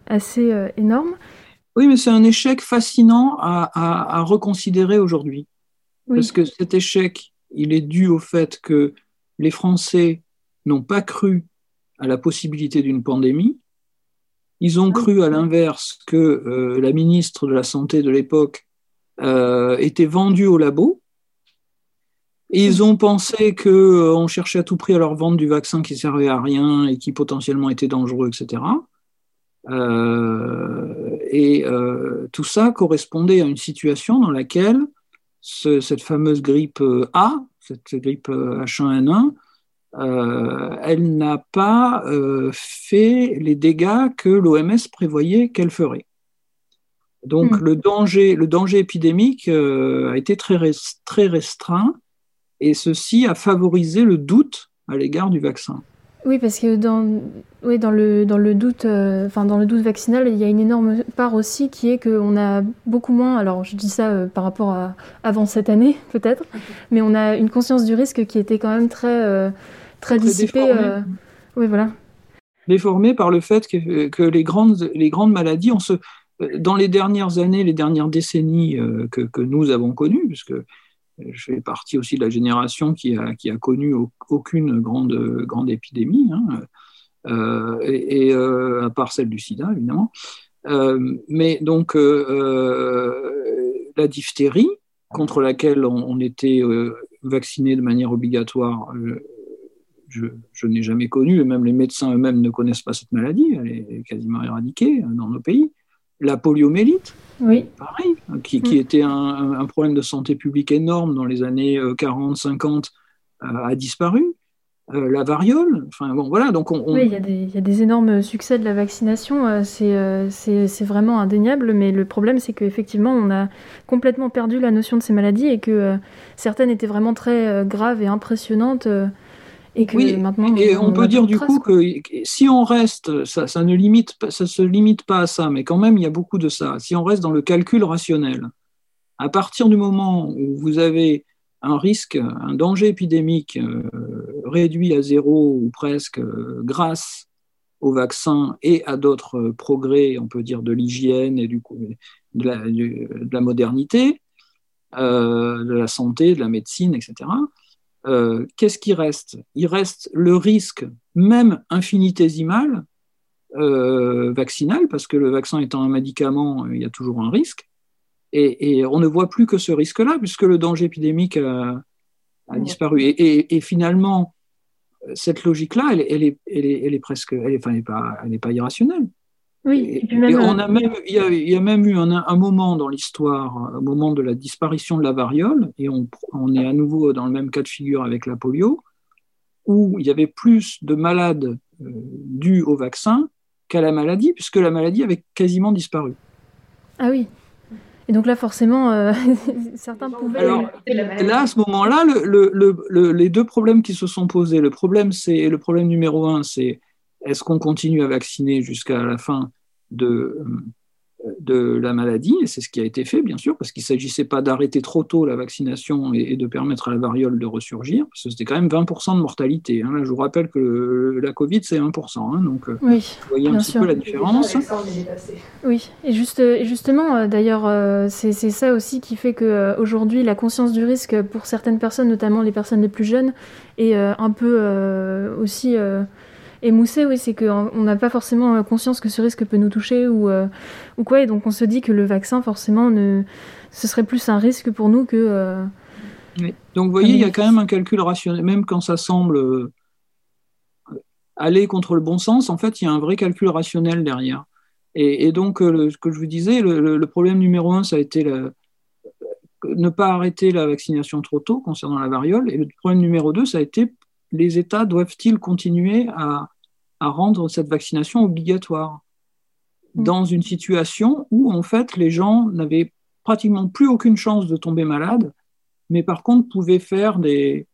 Speaker 4: assez énorme.
Speaker 7: Oui, mais c'est un échec fascinant à, à, reconsidérer aujourd'hui. Parce que cet échec, il est dû au fait que les Français n'ont pas cru à la possibilité d'une pandémie. Ils ont cru à l'inverse que la ministre de la Santé de l'époque était vendue au labo ils ont pensé qu'on euh, cherchait à tout prix à leur vendre du vaccin qui servait à rien et qui potentiellement était dangereux, etc. Euh, et euh, tout ça correspondait à une situation dans laquelle cette fameuse grippe A, cette grippe H1N1, elle n'a pas fait les dégâts que l'OMS prévoyait qu'elle ferait. Donc hmm. le, danger, le danger épidémique a été très, très restreint et ceci a favorisé le doute à l'égard du vaccin.
Speaker 4: Oui, parce que dans, oui, dans, le, dans, le doute, euh, enfin, dans le doute vaccinal, il y a une énorme part aussi qui est qu'on a beaucoup moins, alors je dis ça euh, par rapport à avant cette année peut-être, mais on a une conscience du risque qui était quand même très, euh, très,
Speaker 7: déformée.
Speaker 4: euh, oui, voilà.
Speaker 7: déformé par le fait que, que les, grandes, les grandes maladies, on se, dans les dernières années, les dernières décennies euh, que, que nous avons connues, puisque je fais partie aussi de la génération qui a, qui a connu au- aucune grande, grande épidémie, hein, euh, et, et, euh, à part celle du sida, évidemment. Euh, mais donc, euh, euh, la diphtérie, contre laquelle on, on était euh, vacciné de manière obligatoire, euh, je, je n'ai jamais connu, et même les médecins eux-mêmes ne connaissent pas cette maladie, elle est quasiment éradiquée dans nos pays. La poliomyélite,
Speaker 4: Oui.
Speaker 7: pareil, qui, qui était un, un problème de santé publique énorme dans les années 40-50, a disparu. Euh, la variole, enfin bon, voilà, donc on, on-
Speaker 4: Oui, il y, a des- il y a des énormes succès de la vaccination, euh, c'est euh, vraiment indéniable, mais le problème c'est qu'effectivement on a complètement perdu la notion de ces maladies et que euh, certaines étaient vraiment très euh, graves et impressionnantes euh, et que
Speaker 7: Oui,
Speaker 4: maintenant
Speaker 7: et on, peut dire du coup que si on reste, ça, ça ne limite, pas- ça se limite pas à ça, mais quand même il y a beaucoup de ça. Si on reste dans le calcul rationnel, à partir du moment où vous avez un risque, un danger épidémique euh, réduit à zéro ou presque euh, grâce au vaccin et à d'autres euh, progrès, on peut dire de l'hygiène et du coup de la, du- de la modernité, de la santé, de la médecine, etc. Euh, Qu'est-ce qui reste? Il reste le risque, même infinitésimal, euh, vaccinal, parce que le vaccin étant un médicament, il y a toujours un risque. Et, et on ne voit plus que ce risque-là, puisque le danger épidémique a, a disparu. Et, et- et finalement, cette logique-là, elle, elle est, elle, est, elle est presque, elle est, enfin, elle est pas, elle n'est pas irrationnelle.
Speaker 4: Oui,
Speaker 7: Et,
Speaker 4: et puis même,
Speaker 7: et on
Speaker 4: euh,
Speaker 7: a même, il y a, il y a même eu un, un moment dans l'histoire, un moment de la disparition de la variole, et on, on est à nouveau dans le même cas de figure avec la polio, où il y avait plus de malades euh, dus au vaccin qu'à la maladie, puisque la maladie avait quasiment disparu.
Speaker 4: Ah oui. Et donc là forcément euh, certains pouvaient.
Speaker 7: Alors, là, à ce moment-là, le- le- le- le- les deux problèmes qui se sont posés, le problème, c'est le problème numéro un, c'est est-ce qu'on continue à vacciner jusqu'à la fin de, de la maladie? Et c'est ce qui a été fait, bien sûr, parce qu'il ne s'agissait pas d'arrêter trop tôt la vaccination et, et de permettre à la variole de ressurgir, parce que c'était quand même 20% de mortalité. hein. Là, je vous rappelle que le- la Covid, c'est 1%. hein, donc, euh,
Speaker 4: Oui,
Speaker 7: vous voyez un petit
Speaker 4: sûr.
Speaker 7: peu la différence.
Speaker 4: Oui, et, juste, et justement, euh, d'ailleurs, euh, c'est ça aussi qui fait qu'aujourd'hui, la conscience du risque pour certaines personnes, notamment les personnes les plus jeunes, est un peu aussi euh, émoussée. Oui, c'est qu'on n'a pas forcément euh, conscience que ce risque peut nous toucher ou, euh, ou quoi, et donc on se dit que le vaccin, forcément, ne, ce serait plus un risque pour nous que. euh,
Speaker 7: Oui. Donc, vous voyez, il y a quand même un calcul rationnel, même quand ça semble euh, aller contre le bon sens, en fait, il y a un vrai calcul rationnel derrière. Et, et donc, euh, le- ce que je vous disais, le problème numéro un, ça a été la- ne pas arrêter la vaccination trop tôt concernant la variole. Et le problème numéro deux, ça a été les États doivent-ils continuer à, à rendre cette vaccination obligatoire dans une situation où, en fait, les gens n'avaient pratiquement plus aucune chance de tomber malade, mais par contre pouvaient faire des,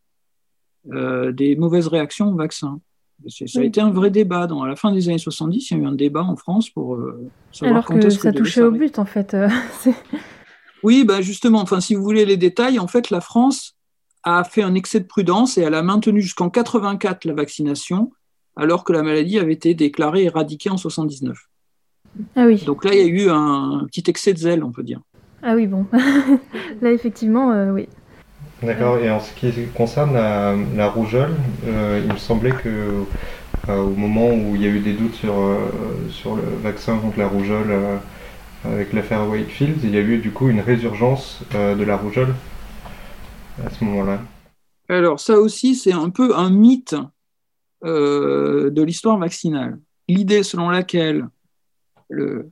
Speaker 7: euh, des mauvaises réactions au vaccin. Ça a été un vrai débat. Dans, à la fin des années 70, il y a eu un débat en France pour euh, savoir
Speaker 4: Alors
Speaker 7: quand
Speaker 4: que ça touchait au but, en fait. euh,
Speaker 7: Oui, bah justement, enfin, si vous voulez les détails, en fait, la France a fait un excès de prudence et elle a maintenu jusqu'en 84 la vaccination, alors que la maladie avait été déclarée éradiquée en 79.
Speaker 4: ah oui.
Speaker 7: Donc là, il y a eu un, petit excès de zèle, on peut dire.
Speaker 4: Ah oui, bon. Là, effectivement, euh, oui.
Speaker 3: D'accord, et en ce qui concerne la, la rougeole, euh, il me semblait que euh, au moment où il y a eu des doutes sur, euh, sur le vaccin contre la rougeole euh, avec l'affaire Wakefield, il y a eu du coup une résurgence euh, de la rougeole? À ce moment-là.
Speaker 7: Alors, ça aussi, c'est un peu un mythe euh, de l'histoire vaccinale. L'idée selon laquelle le-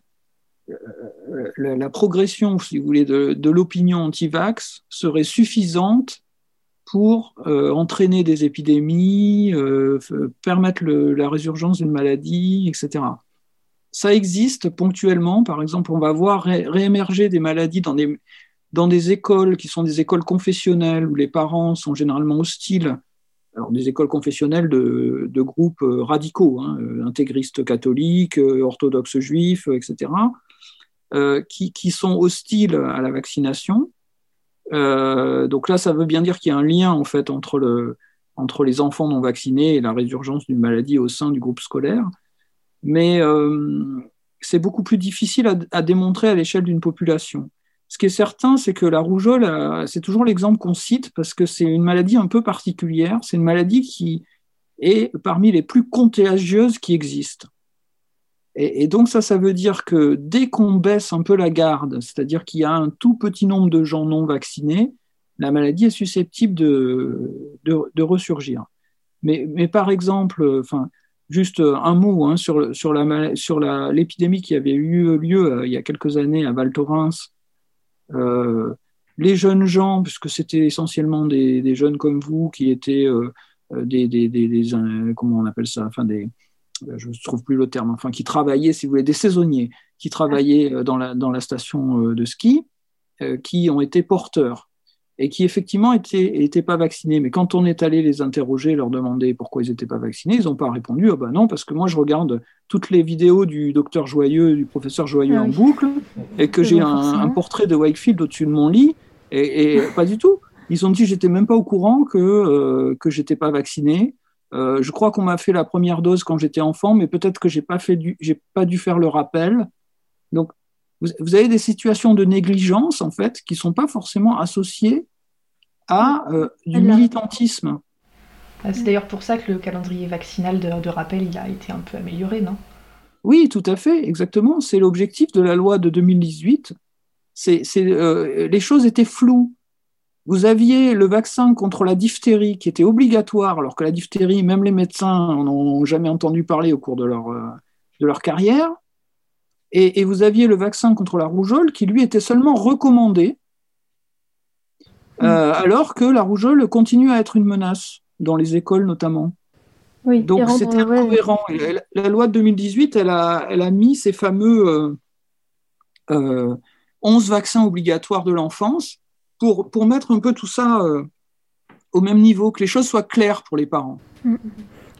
Speaker 7: le- la, progression, si vous voulez, de, l'opinion anti-vax serait suffisante pour euh, entraîner des épidémies, euh, permettre la résurgence d'une maladie, etc. Ça existe ponctuellement. Par exemple, on va voir ré- réémerger des maladies dans des, dans des écoles qui sont des écoles confessionnelles où les parents sont généralement hostiles alors des écoles confessionnelles de, groupes radicaux, hein, intégristes catholiques, orthodoxes juifs, etc., qui, sont hostiles à la vaccination. donc là, ça veut bien dire qu'il y a un lien en fait entre, le, entre les enfants non vaccinés et la résurgence d'une maladie au sein du groupe scolaire. Mais c'est beaucoup plus difficile à démontrer à l'échelle d'une population. Ce qui est certain, c'est que la rougeole, euh, c'est toujours l'exemple qu'on cite parce que c'est une maladie un peu particulière. C'est une maladie qui est parmi les plus contagieuses qui existent. Et, donc ça, ça veut dire que dès qu'on baisse un peu la garde, c'est-à-dire qu'il y a un tout petit nombre de gens non vaccinés, la maladie est susceptible de, de, ressurgir. Mais, par exemple, enfin, juste un mot hein, sur, l'épidémie qui avait eu lieu euh, il y a quelques années à Val Thorens les jeunes gens, puisque c'était essentiellement des, jeunes comme vous qui étaient euh, euh, des, des, comment on appelle ça, enfin des, je ne trouve plus le terme, enfin qui travaillaient, si vous voulez, des saisonniers, qui travaillaient dans la, dans la station de ski, qui ont été porteurs et qui effectivement n'étaient pas vaccinés. Mais quand on est allé les interroger, leur demander pourquoi ils n'étaient pas vaccinés, ils n'ont pas répondu. Ah ben non, parce que moi je regarde toutes les vidéos du docteur Joyeux, du professeur Joyeux ah en boucle, et que j'ai un, portrait de Wakefield au-dessus de mon lit, et, pas du tout. Ils ont dit j'étais même pas au courant que, euh, que j'étais pas vacciné. Euh, je crois qu'on m'a fait la première dose quand j'étais enfant, mais peut-être que j'ai pas fait j'ai pas dû faire le rappel. Donc vous, avez des situations de négligence, en fait, qui ne sont pas forcément associées à euh, du militantisme.
Speaker 8: Ah, c'est d'ailleurs pour ça que le calendrier vaccinal de, rappel il a été un peu amélioré, non?
Speaker 7: Oui, tout à fait, exactement. C'est l'objectif de la loi de 2018. C'est, euh, les choses étaient floues. Vous aviez le vaccin contre la diphtérie qui était obligatoire, alors que la diphtérie, même les médecins n'en ont jamais entendu parler au cours de leur, euh, de leur carrière. Et, vous aviez le vaccin contre la rougeole qui, lui, était seulement recommandé, euh, alors que la rougeole continue à être une menace, dans les écoles notamment.
Speaker 4: Oui,
Speaker 7: Donc c'était incohérent. La, loi de 2018, elle a, elle a mis ces fameux euh, euh, 11 vaccins obligatoires de l'enfance pour, pour mettre un peu tout ça euh, au même niveau, que les choses soient claires pour les parents. Mm.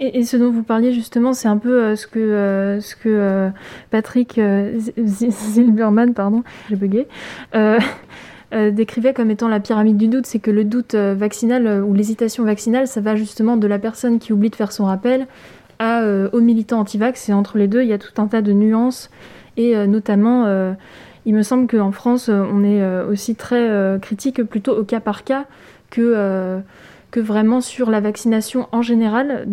Speaker 4: Et, ce dont vous parliez justement, c'est un peu euh, ce que, euh, ce que euh, Patrick Zilberman, pardon, j'ai bugué, décrivait comme étant la pyramide du doute. C'est que le doute vaccinal ou l'hésitation vaccinale, ça va justement de la personne qui oublie de faire son rappel à, aux militants anti-vax. Et entre les deux, il y a tout un tas de nuances. Et notamment, il me semble qu'en France, on est aussi très critique plutôt au cas par cas que que vraiment sur la vaccination en général.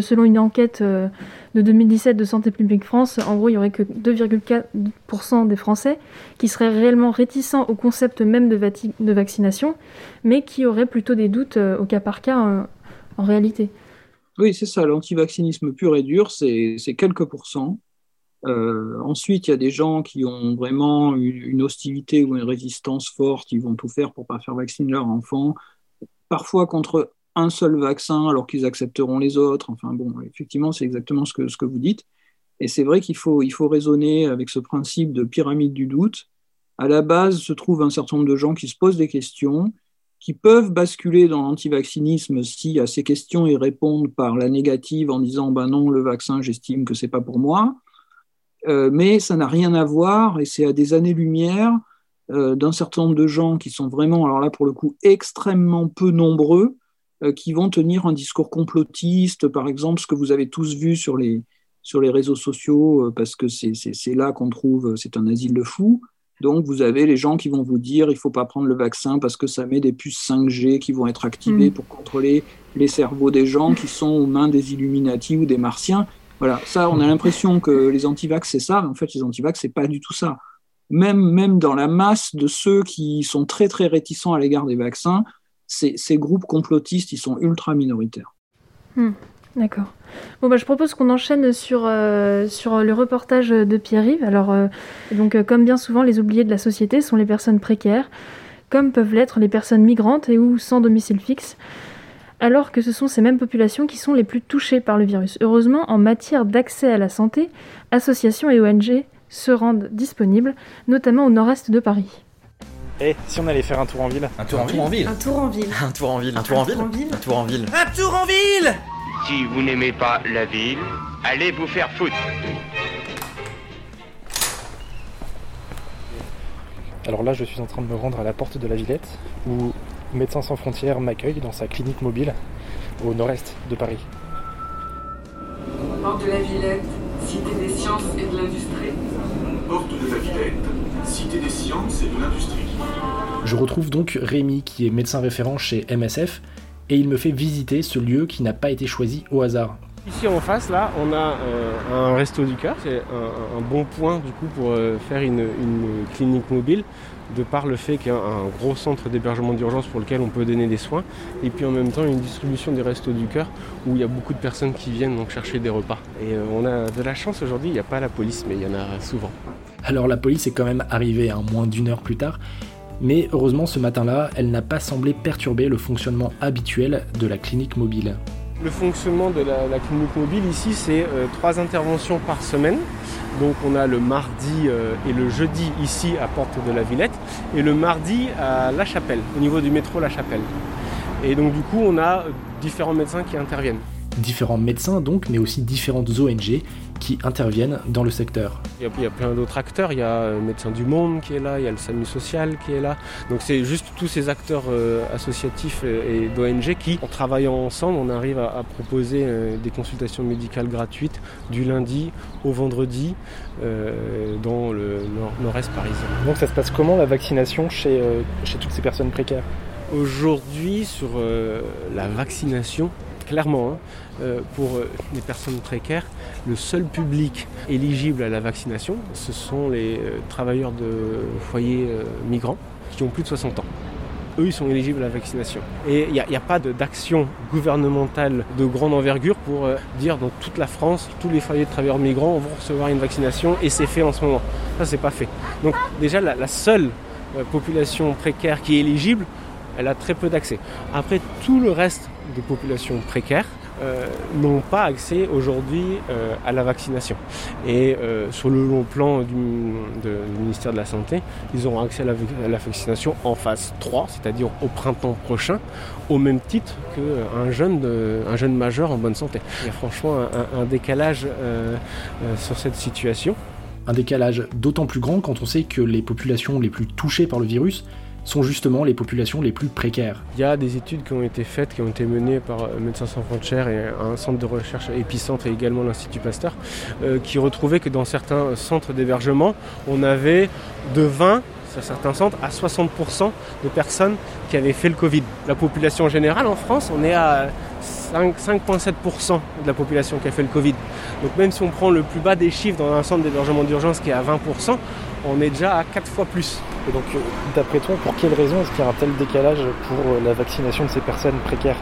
Speaker 4: Selon une enquête euh, de 2017 de Santé publique France, en gros, il n'y aurait que 2,4% des Français qui seraient réellement réticents au concept même de, vaccination, mais qui auraient plutôt des doutes euh, au cas par cas euh, en réalité.
Speaker 7: Oui, c'est ça, l'antivaccinisme pur et dur, c'est quelques pourcents. ensuite, il y a des gens qui ont vraiment une, hostilité ou une résistance forte, ils vont tout faire pour ne pas faire vacciner leur enfant parfois contre un seul vaccin alors qu'ils accepteront les autres. Enfin bon, effectivement, c'est exactement ce que, vous dites. Et c'est vrai qu'il faut, il faut raisonner avec ce principe de pyramide du doute. À la base se trouve un certain nombre de gens qui se posent des questions, qui peuvent basculer dans l'antivaccinisme si à ces questions ils répondent par la négative en disant ben non, le vaccin, j'estime que c'est pas pour moi. Euh, mais ça n'a rien à voir et c'est à des années-lumière euh, d'un certain nombre de gens qui sont vraiment, alors là pour le coup, extrêmement peu nombreux, euh, qui vont tenir un discours complotiste, par exemple, ce que vous avez tous vu sur les, sur les réseaux sociaux, euh, parce que c'est là qu'on trouve, c'est un asile de fous. Donc, vous avez les gens qui vont vous dire il ne faut pas prendre le vaccin parce que ça met des puces 5G qui vont être activées mm. pour contrôler les cerveaux des gens qui sont aux mains des Illuminati ou des Martiens. Voilà, ça, on a l'impression que les antivax, c'est ça. Mais en fait, les antivax, c'est pas du tout ça même, dans la masse de ceux qui sont très très réticents à l'égard des vaccins, ces, ces, groupes complotistes, ils sont ultra minoritaires.
Speaker 4: Hmm, d'accord. Bon, bah, je propose qu'on enchaîne sur, euh, sur le reportage de Pierre-Yves. Alors, euh, donc, euh, comme bien souvent, les oubliés de la société sont les personnes précaires, comme peuvent l'être les personnes migrantes et ou sans domicile fixe alors que ce sont ces mêmes populations qui sont les plus touchées par le virus. Heureusement, en matière d'accès à la santé, associations et ONG se rendent disponibles, notamment au nord-est de Paris.
Speaker 12: Eh, si on allait faire un tour en ville
Speaker 13: Un tour en ville En ville
Speaker 14: Un tour en ville.
Speaker 13: Un tour en ville
Speaker 14: Un tour en ville
Speaker 13: Un tour en ville
Speaker 14: Un tour en ville
Speaker 2: Si vous n'aimez pas la ville, allez vous faire foutre.
Speaker 12: Alors là, je suis en train de me rendre à la porte de la Villette, où Médecins sans frontières m'accueille dans sa clinique mobile au nord-est de Paris.
Speaker 15: Porte de la Villette, cité des sciences et de l'industrie.
Speaker 16: Porte de la Villette, cité des sciences et de l'industrie.
Speaker 17: Je retrouve donc Rémi qui est médecin référent chez MSF et il me fait visiter ce lieu qui n'a pas été choisi au hasard.
Speaker 18: Ici en face, là, on a euh, un resto du cœur. C'est un, bon point du coup pour euh, faire une, clinique mobile, de par le fait qu'il y a un gros centre d'hébergement d'urgence pour lequel on peut donner des soins, et puis en même temps une distribution des restos du cœur où il y a beaucoup de personnes qui viennent donc chercher des repas. Et euh, on a de la chance aujourd'hui, il n'y a pas la police, mais il y en a souvent.
Speaker 17: Alors la police est quand même arrivée à moins d'une heure plus tard, mais heureusement ce matin-là, elle n'a pas semblé perturber le fonctionnement habituel de la clinique mobile.
Speaker 18: Le fonctionnement de la, clinique mobile ici, c'est euh, trois interventions par semaine. Donc on a le mardi euh, et le jeudi ici à Porte de la Villette et le mardi à La Chapelle, au niveau du métro La Chapelle. Et donc du coup on a différents médecins qui interviennent.
Speaker 17: Différents médecins donc, mais aussi différentes ONG qui interviennent dans le secteur.
Speaker 18: Il y a, il y a plein d'autres acteurs, il y a euh, Médecins du Monde qui est là, il y a le SAMU Social qui est là. Donc c'est juste tous ces acteurs euh, associatifs et, et d'ONG qui, en travaillant ensemble, on arrive à, à proposer euh, des consultations médicales gratuites du lundi au vendredi euh, dans le nord- nord-est parisien.
Speaker 12: Donc ça se passe comment la vaccination chez, euh, chez toutes ces personnes précaires?
Speaker 18: Aujourd'hui, sur euh, la vaccination, clairement, hein, euh, pour euh, les personnes précaires, le seul public éligible à la vaccination, ce sont les euh, travailleurs de foyers migrants qui ont plus de 60 ans. Eux, ils sont éligibles à la vaccination. Et il n'y a, pas d'action gouvernementale de grande envergure pour dire dans toute la France, tous les foyers de travailleurs migrants vont recevoir une vaccination et c'est fait en ce moment. Ça, c'est pas fait. Donc déjà, la, seule population précaire qui est éligible, elle a très peu d'accès. Après, tout le reste des populations précaires euh, n'ont pas accès aujourd'hui euh, à la vaccination. Et euh, sur le long plan du, ministère de la Santé, ils auront accès à la, vaccination en phase 3, c'est-à-dire au printemps prochain, au même titre qu'un jeune, jeune majeur en bonne santé. Il y a franchement un, décalage sur cette situation.
Speaker 17: Un décalage d'autant plus grand quand on sait que les populations les plus touchées par le virus sont justement les populations les plus précaires.
Speaker 18: Il y a des études qui ont été faites, qui ont été menées par euh, Médecins sans frontières et un centre de recherche épicentre et également l'Institut Pasteur, euh, qui retrouvaient que dans certains centres d'hébergement, on avait de 20 sur certains centres à 60% de personnes qui avaient fait le Covid. La population générale en France, on est à 5 5,7% de la population qui a fait le Covid. Donc même si on prend le plus bas des chiffres dans un centre d'hébergement d'urgence qui est à 20%, on est déjà à 4 fois plus.
Speaker 12: Et donc, euh, d'après toi, pour quelle raison est-ce qu'il y a un tel décalage pour euh, la vaccination de ces personnes précaires?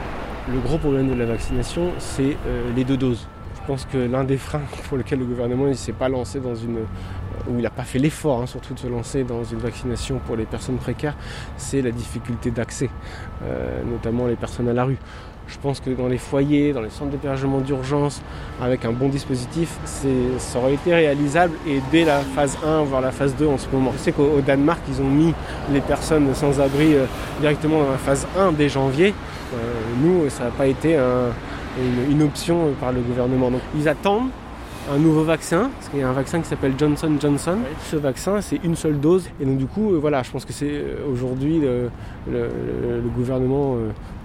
Speaker 18: Le gros problème de la vaccination, c'est euh, les deux doses. Je pense que l'un des freins pour lequel le gouvernement ne s'est pas lancé dans une. ou il n'a pas fait l'effort, hein, surtout de se lancer dans une vaccination pour les personnes précaires, c'est la difficulté d'accès, euh, notamment les personnes à la rue. Je pense que dans les foyers, dans les centres d'hébergement d'urgence, avec un bon dispositif, ça aurait été réalisable et dès la phase 1, voire la phase 2 en ce moment. Je sais qu'au au Danemark, ils ont mis les personnes sans abri euh, directement dans la phase 1 dès janvier. Euh, nous, ça n'a pas été un- une, une option par le gouvernement. Donc ils attendent un nouveau vaccin, parce qu'il y a un vaccin qui s'appelle Johnson Johnson. Ce vaccin, c'est une seule dose. Et donc du coup, euh, voilà, je pense que c'est aujourd'hui le, le- le- le gouvernement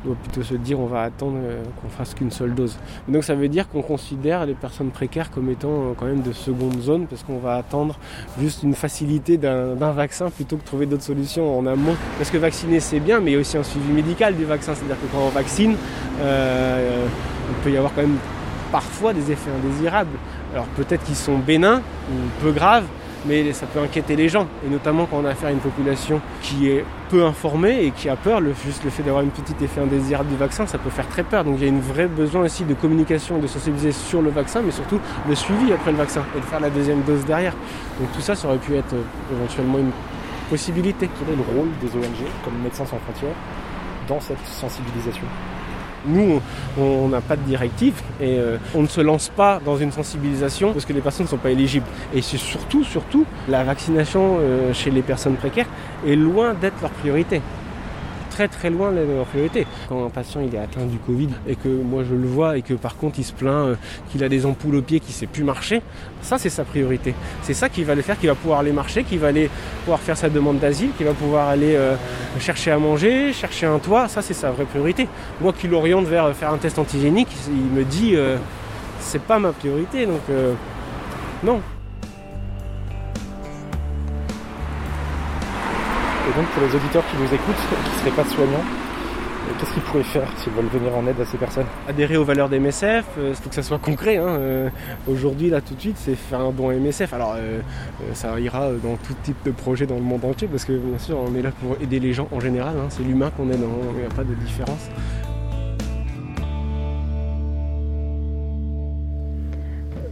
Speaker 18: doit plutôt se dire on va attendre euh, qu'on fasse qu'une seule dose. Donc ça veut dire qu'on considère les personnes précaires comme étant euh, quand même de seconde zone, parce qu'on va attendre juste une facilité d'un d'un vaccin plutôt que trouver d'autres solutions en amont. Parce que vacciner c'est bien, mais il y a aussi un suivi médical du vaccin. C'est-à-dire que quand on vaccine, euh, il peut y avoir quand même parfois des effets indésirables. Alors peut-être qu'ils sont bénins ou peu graves, mais ça peut inquiéter les gens. Et notamment quand on a affaire à une population qui est peu informée et qui a peur, le, juste le fait d'avoir une petite effet indésirable du vaccin, ça peut faire très peur. Donc il y a une vraie besoin aussi de communication, de sensibiliser sur le vaccin, mais surtout le suivi après le vaccin et de faire la deuxième dose derrière. Donc tout ça, ça aurait pu être euh, éventuellement une possibilité.
Speaker 12: Quel est le rôle des ONG, comme Médecins sans frontières, dans cette sensibilisation?
Speaker 18: Nous, on n'a pas de directive et euh, on ne se lance pas dans une sensibilisation parce que les personnes ne sont pas éligibles. Et c'est surtout, surtout, la vaccination euh, chez les personnes précaires est loin d'être leur priorité très très loin de leur priorité. Quand un patient il est atteint du Covid et que moi je le vois et que par contre il se plaint euh, qu'il a des ampoules aux pieds, qu'il ne sait plus marcher, ça c'est sa priorité. C'est ça qui va le faire, qu'il va pouvoir aller marcher, qu'il va aller pouvoir faire sa demande d'asile, qu'il va pouvoir aller euh, chercher à manger, chercher un toit, ça c'est sa vraie priorité. Moi qui l'oriente vers faire un test antigénique, il me dit euh, c'est pas ma priorité donc non.
Speaker 12: Et donc pour les auditeurs qui nous écoutent, qui ne seraient pas soignants, euh, qu'est-ce qu'ils pourraient faire s'ils veulent venir en aide à ces personnes?
Speaker 18: Adhérer aux valeurs des MSF, il faut que ça soit concret. hein, euh, Aujourd'hui, là, tout de suite, c'est faire un don MSF. Alors, euh, ça ira dans tout type de projet dans le monde entier, parce que bien sûr, on est là pour aider les gens en général. hein, c'est l'humain qu'on aide, hein, il n'y a pas de différence.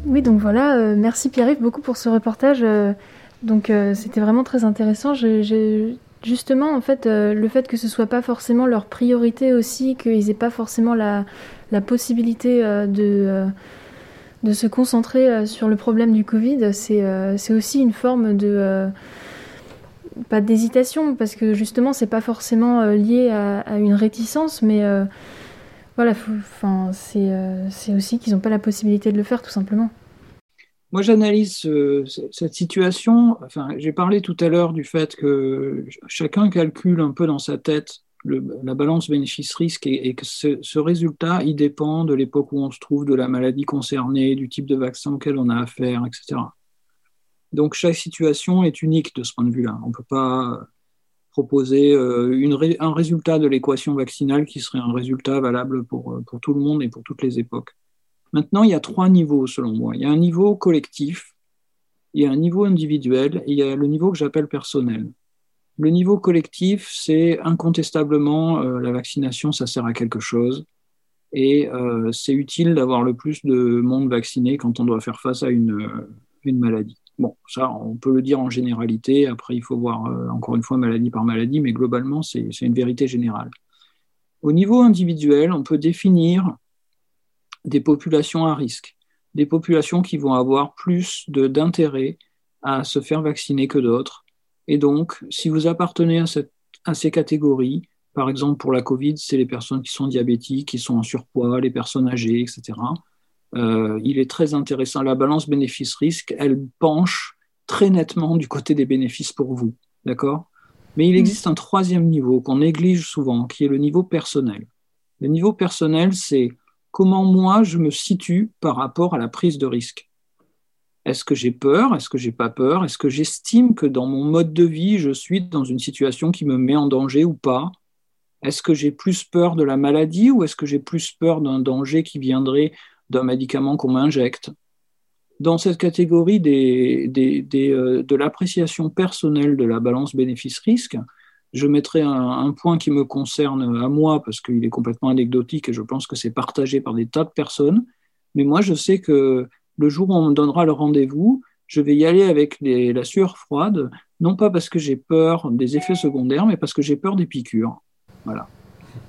Speaker 4: Oui, donc voilà, euh, merci Pierre-Yves beaucoup pour ce reportage. euh, donc euh, c'était vraiment très intéressant. Je- je- justement, en fait, euh, le fait que ce soit pas forcément leur priorité aussi, qu'ils aient pas forcément la, possibilité euh, de, euh, de se concentrer sur le problème du Covid, c'est aussi une forme de... pas d'hésitation, parce que justement, c'est pas forcément lié à, une réticence, mais... voilà, enfin, c'est aussi qu'ils n'ont pas la possibilité de le faire, tout simplement.
Speaker 7: Moi, j'analyse euh, cette situation. Enfin, j'ai parlé tout à l'heure du fait que ch- chacun calcule un peu dans sa tête la balance bénéfice-risque et, que ce, résultat, il dépend de l'époque où on se trouve, de la maladie concernée, du type de vaccin auquel on a affaire, etc. Donc, chaque situation est unique de ce point de vue-là. On ne peut pas proposer euh, une ré- un résultat de l'équation vaccinale qui serait un résultat valable pour, euh, pour tout le monde et pour toutes les époques. Maintenant, il y a trois niveaux selon moi. Il y a un niveau collectif, il y a un niveau individuel et il y a le niveau que j'appelle personnel. Le niveau collectif, c'est incontestablement euh, la vaccination, ça sert à quelque chose et euh, c'est utile d'avoir le plus de monde vacciné quand on doit faire face à une, euh, maladie. Bon, ça, on peut le dire en généralité. Après, il faut voir encore une fois maladie par maladie, mais globalement, c'est une vérité générale. Au niveau individuel, on peut définir des populations à risque, des populations qui vont avoir plus d'intérêt à se faire vacciner que d'autres. Et donc, si vous appartenez à, cette- à ces catégories, par exemple pour la Covid, c'est les personnes qui sont diabétiques, qui sont en surpoids, les personnes âgées, etc. Euh, il est très intéressant. La balance bénéfice-risque, elle penche très nettement du côté des bénéfices pour vous. D'accord? Mais il existe un troisième niveau qu'on néglige souvent, qui est le niveau personnel. Le niveau personnel, c'est comment moi je me situe par rapport à la prise de risque. Est-ce que j'ai peur? Est-ce que j'ai pas peur? Est-ce que j'estime que dans mon mode de vie, je suis dans une situation qui me met en danger ou pas? Est-ce que j'ai plus peur de la maladie ou est-ce que j'ai plus peur d'un danger qui viendrait d'un médicament qu'on m'injecte? Dans cette catégorie euh, de l'appréciation personnelle de la balance bénéfice-risque, je mettrai un, un point qui me concerne à moi parce qu'il est complètement anecdotique et je pense que c'est partagé par des tas de personnes. Mais moi, je sais que le jour où on me donnera le rendez-vous, je vais y aller avec les- la sueur froide, non pas parce que j'ai peur des effets secondaires, mais parce que j'ai peur des piqûres. Voilà.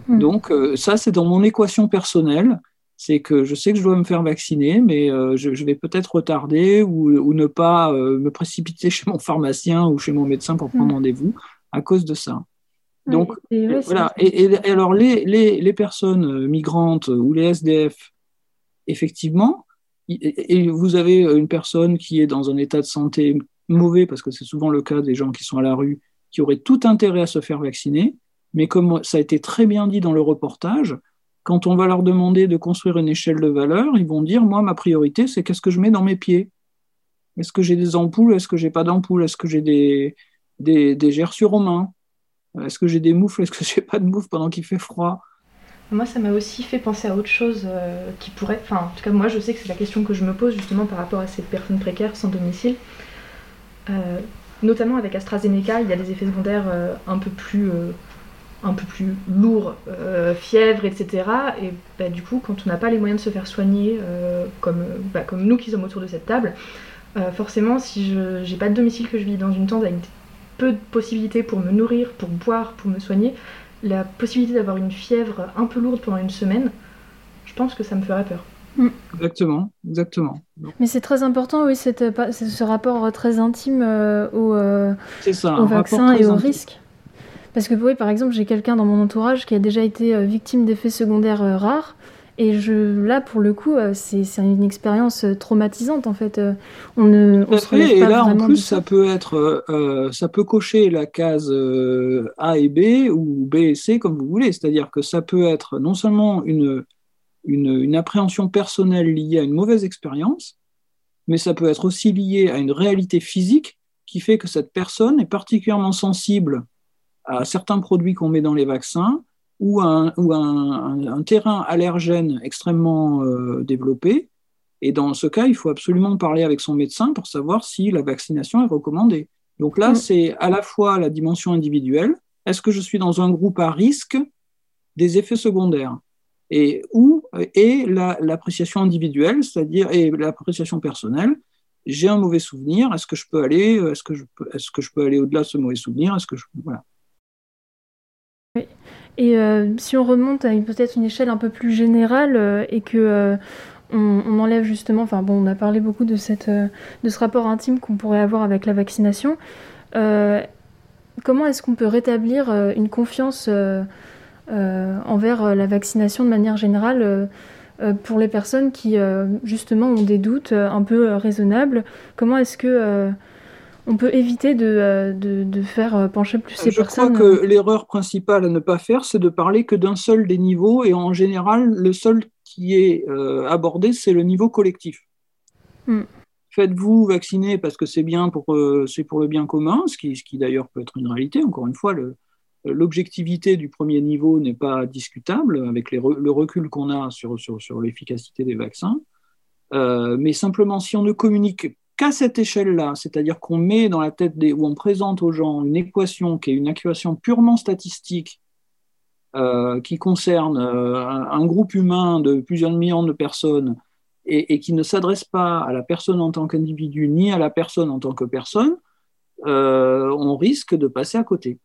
Speaker 7: Donc euh, ça, c'est dans mon équation personnelle. C'est que je sais que je dois me faire vacciner, mais euh, je, je vais peut-être retarder ou, ou ne pas euh, me précipiter chez mon pharmacien ou chez mon médecin pour prendre
Speaker 4: Mm.
Speaker 7: rendez-vous à cause de ça. Donc euh, voilà. Et, et- et alors les, les, les personnes euh, migrantes ou les SDF, effectivement, et, et vous avez une personne qui est dans un état de santé mauvais, parce que c'est souvent le cas des gens qui sont à la rue, qui auraient tout intérêt à se faire vacciner, mais comme ça a été très bien dit dans le reportage, quand on va leur demander de construire une échelle de valeur, ils vont dire, moi, ma priorité, c'est qu'est-ce que je mets dans mes pieds? Est-ce que j'ai des ampoules? Est-ce que j'ai pas d'ampoules? Est-ce que j'ai des, des, des gerçures aux mains Est-ce que j'ai des moufles Est-ce que j'ai pas de moufles pendant qu'il fait froid?
Speaker 8: Moi, ça m'a aussi fait penser à autre chose euh, qui pourrait. Enfin, en tout cas, moi, je sais que c'est la question que je me pose justement par rapport à ces personnes précaires sans domicile. Euh, notamment avec AstraZeneca, il y a des effets secondaires euh, un peu plus. un peu plus lourds, fièvre, etc. Et bah, du coup, quand on n'a pas les moyens de se faire soigner, comme, bah, comme nous qui sommes autour de cette table, forcément, si je n'ai pas de domicile, que je vis dans une tente avec peu de possibilités pour me nourrir, pour boire, pour me soigner, la possibilité d'avoir une fièvre un peu lourde pendant une semaine, je pense que ça me ferait peur.
Speaker 7: Exactement, exactement.
Speaker 4: Mais c'est très important, oui, cette, c'est ce rapport euh, très intime euh, au, euh,
Speaker 7: ça,
Speaker 4: vaccin et au
Speaker 7: intime.
Speaker 4: risque. Parce que oui, par exemple, j'ai quelqu'un dans mon entourage qui a déjà été euh, victime d'effets secondaires euh, rares. Et je, là, pour le coup, euh, c'est une expérience euh, traumatisante en fait. Euh, On ne on se.
Speaker 7: Et
Speaker 4: pas
Speaker 7: là, en plus,
Speaker 4: ça.
Speaker 7: peut être, euh, ça peut cocher la case euh, A et B ou B et C comme vous voulez. C'est-à-dire que ça peut être non seulement une, une, une appréhension personnelle liée à une mauvaise expérience, mais ça peut être aussi lié à une réalité physique qui fait que cette personne est particulièrement sensible à certains produits qu'on met dans les vaccins ou un, ou un, terrain allergène extrêmement euh, développé. Et dans ce cas, il faut absolument parler avec son médecin pour savoir si la vaccination est recommandée. Donc là,
Speaker 4: Mm.
Speaker 7: c'est à la fois la dimension individuelle. Est-ce que je suis dans un groupe à risque des effets secondaires et où est la- l'appréciation individuelle, c'est-à-dire et l'appréciation personnelle. J'ai un mauvais souvenir. Est-ce que je peux aller Est-ce que je peux Est-ce que je peux aller au-delà de ce mauvais souvenir Est-ce que je voilà.
Speaker 4: Et euh, si on remonte à peut-être une échelle un peu plus générale euh, et que euh, on, enlève justement, enfin bon, on a parlé beaucoup de, cette, de ce rapport intime qu'on pourrait avoir avec la vaccination. Comment est-ce qu'on peut rétablir une confiance envers la vaccination de manière générale pour les personnes qui justement ont des doutes un peu raisonnables? Comment est-ce que on peut éviter de, euh, de, de faire euh, pencher plus ces
Speaker 7: Je crois
Speaker 4: personnes
Speaker 7: que l'erreur principale à ne pas faire, c'est de parler que d'un seul des niveaux, et en général, le seul qui est euh, abordé, c'est le niveau collectif.
Speaker 4: Hmm.
Speaker 7: Faites-vous vacciner parce que c'est bien pour, euh, c'est pour le bien commun, ce qui, ce qui d'ailleurs peut être une réalité. Encore une fois, l'objectivité du premier niveau n'est pas discutable avec les re- le recul qu'on a sur, sur, sur l'efficacité des vaccins. Euh, mais simplement, si on ne communique qu'à cette échelle-là, c'est-à-dire qu'on met dans la tête des, ou on présente aux gens une équation qui est une équation purement statistique, euh, qui concerne euh, un, groupe humain de plusieurs millions de personnes et, et qui ne s'adresse pas à la personne en tant qu'individu ni à la personne en tant que personne, euh, on risque de passer à côté.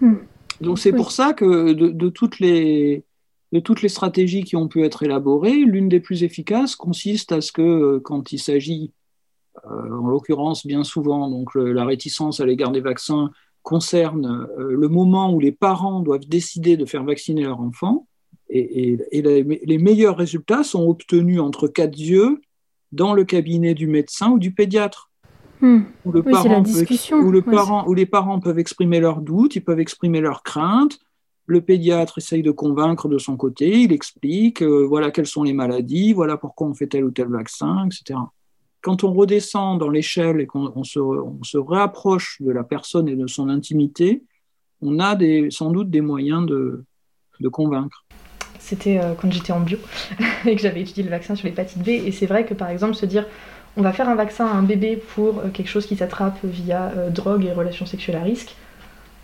Speaker 4: Hmm.
Speaker 7: Donc c'est
Speaker 4: Oui.
Speaker 7: pour ça que de, de toutes les, de toutes les stratégies qui ont pu être élaborées, l'une des plus efficaces consiste à ce que quand il s'agit, en l'occurrence bien souvent, donc le- la réticence à l'égard des vaccins concerne euh, le moment où les parents doivent décider de faire vacciner leur enfant, et, et- et les, les meilleurs résultats sont obtenus entre quatre yeux dans le cabinet du médecin ou du pédiatre où, le
Speaker 4: Oui, c'est la
Speaker 7: parent peut-
Speaker 4: discussion.
Speaker 7: où, le
Speaker 4: Ouais,
Speaker 7: parent- où les parents peuvent exprimer leurs doutes, ils peuvent exprimer leurs craintes. Le pédiatre essaye de convaincre de son côté, il explique, euh, voilà quelles sont les maladies, voilà pourquoi on fait tel ou tel vaccin, etc. Quand on redescend dans l'échelle et qu'on on se, réapproche de la personne et de son intimité, on a sans doute des moyens de, de convaincre.
Speaker 8: C'était euh, quand j'étais en bio et que j'avais étudié le vaccin sur l'hépatite B. Et c'est vrai que par exemple, se dire on va faire un vaccin à un bébé pour euh, quelque chose qui s'attrape via euh, drogue et relations sexuelles à risque,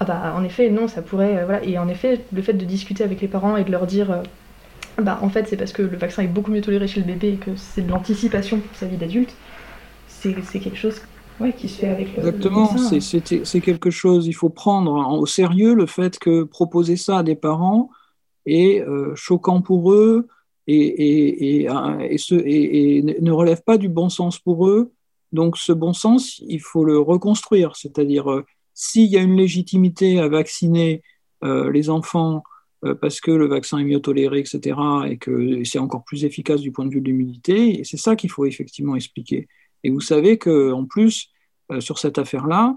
Speaker 8: ah bah en effet, non, ça pourrait. voilà. Et en effet, le fait de discuter avec les parents et de leur dire. Bah, en fait, c'est parce que le vaccin est beaucoup mieux toléré chez le bébé et que c'est de l'anticipation pour sa vie d'adulte. C'est c'est quelque chose ouais, qui se fait avec le, le
Speaker 7: Exactement,
Speaker 8: vaccin.
Speaker 7: c'est- c'est c'est quelque chose, il faut prendre en- au sérieux le fait que proposer ça à des parents est euh, choquant pour eux et, et, et, et ce- et- et ne relève pas du bon sens pour eux. Donc ce bon sens, il faut le reconstruire, c'est-à-dire euh, s'il y a une légitimité à vacciner euh, les enfants parce que le vaccin est mieux toléré, etc., et que c'est encore plus efficace du point de vue de l'immunité, et c'est ça qu'il faut effectivement expliquer. Et vous savez qu'en plus, euh, sur cette affaire-là,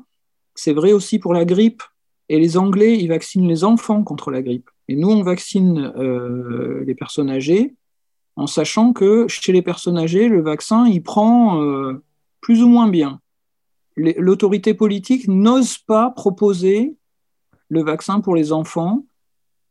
Speaker 7: c'est vrai aussi pour la grippe. Et les Anglais, ils vaccinent les enfants contre la grippe. Et nous, on vaccine euh, les personnes âgées en sachant que chez les personnes âgées, le vaccin, il prend euh, plus ou moins bien. L'autorité politique n'ose pas proposer le vaccin pour les enfants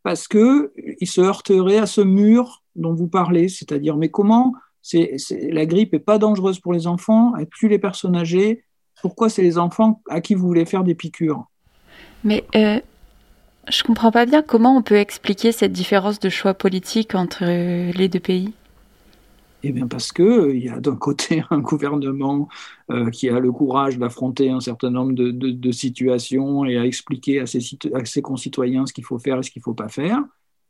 Speaker 7: parce que il se heurterait à ce mur dont vous parlez, c'est-à-dire mais comment la grippe est pas dangereuse pour les enfants, elle tue les personnes âgées, pourquoi c'est les enfants à qui vous voulez faire des piqûres?
Speaker 1: Mais euh, je comprends pas bien comment on peut expliquer cette différence de choix politique entre les deux pays.
Speaker 7: Eh bien parce que il y a d'un côté un gouvernement qui a le courage d'affronter un certain nombre de, situations et à expliquer à ses, concitoyens ce qu'il faut faire et ce qu'il ne faut pas faire.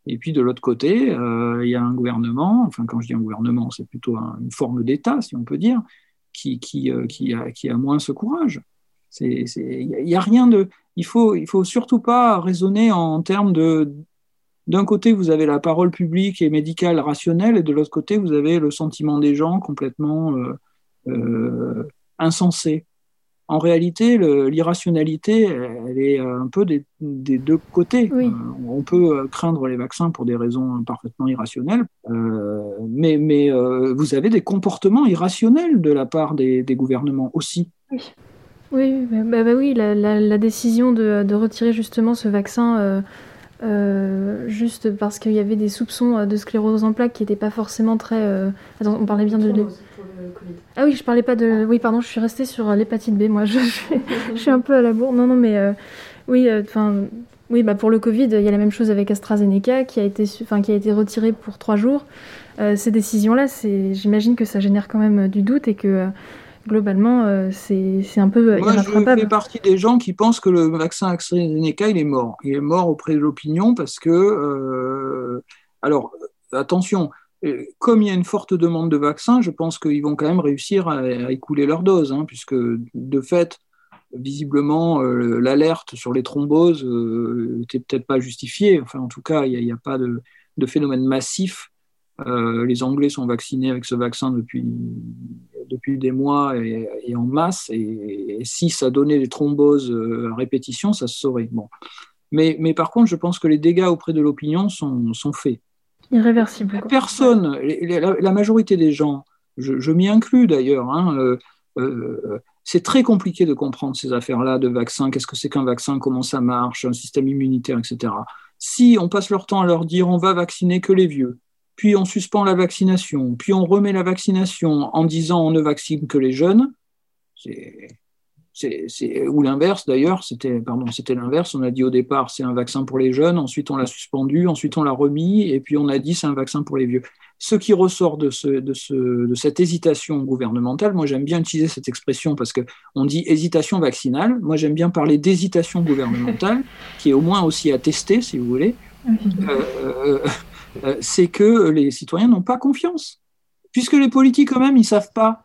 Speaker 7: Et puis de l'autre côté, il y a un gouvernement, enfin quand je dis un gouvernement, c'est plutôt une forme d'État, si on peut dire, qui, qui, qui, a, moins ce courage. Il n'y a rien de. Il faut, il faut surtout pas raisonner en termes de. D'un côté, vous avez la parole publique et médicale rationnelle, et de l'autre côté, vous avez le sentiment des gens complètement euh, euh, insensé. En réalité, l'irrationalité, elle est un peu des, des deux côtés. Euh, on peut craindre les vaccins pour des raisons parfaitement irrationnelles, mais, mais vous avez des comportements irrationnels de la part des, des gouvernements aussi.
Speaker 4: Oui. Oui, bah, bah oui la, la, décision de, de, retirer justement ce vaccin euh, euh, juste parce qu'il y avait des soupçons euh, de sclérose en plaques qui n'étaient pas forcément très. Attends, on parlait bien de. Ah oui, je parlais pas de. Oui, pardon, je suis restée sur l'hépatite B. Moi, je, je, suis un peu à la bourre. Non, non, mais oui, enfin. oui, bah pour le Covid, il y a la même chose avec AstraZeneca qui a été, enfin, qui a été retiré pour trois jours. ces décisions-là, j'imagine que ça génère quand même du doute et que globalement, euh, c'est un peu
Speaker 7: Moi, je fais partie des gens qui pensent que le vaccin AstraZeneca, il est mort. Il est mort auprès de l'opinion parce que, euh, alors, attention, euh, comme il y a une forte demande de vaccins, je pense qu'ils vont quand même réussir à, écouler leur dose, hein, puisque de fait, visiblement, l'alerte sur les thromboses n'était peut-être pas justifiée. Enfin, en tout cas, il n'y a, a, pas de, de phénomène massif. les Anglais sont vaccinés avec ce vaccin depuis depuis des mois et, en masse. Et, si ça donnait des thromboses euh, à répétition, ça se saurait. Bon. Mais, mais par contre, je pense que les dégâts auprès de l'opinion sont, sont faits.
Speaker 4: Irréversibles.
Speaker 7: Personne, la, majorité des gens, je, m'y inclus d'ailleurs, hein, euh, euh, c'est très compliqué de comprendre ces affaires-là de vaccins. Qu'est-ce que c'est qu'un vaccin Comment ça marche Un système immunitaire, etc. Si on passe leur temps à leur dire on va vacciner que les vieux, puis on suspend la vaccination, puis on remet la vaccination en disant on ne vaccine que les jeunes. C'est, ou l'inverse d'ailleurs, c'était, pardon, c'était l'inverse. On a dit au départ c'est un vaccin pour les jeunes, ensuite on l'a suspendu, ensuite on l'a remis, et puis on a dit c'est un vaccin pour les vieux. Ce qui ressort de, ce, de, ce, de cette hésitation gouvernementale, moi j'aime bien utiliser cette expression parce qu'on dit hésitation vaccinale, moi j'aime bien parler d'hésitation gouvernementale, qui est au moins aussi attestée si vous voulez. Euh, euh, euh, c'est que les citoyens n'ont pas confiance. Puisque les politiques eux-mêmes, ils ne savent pas.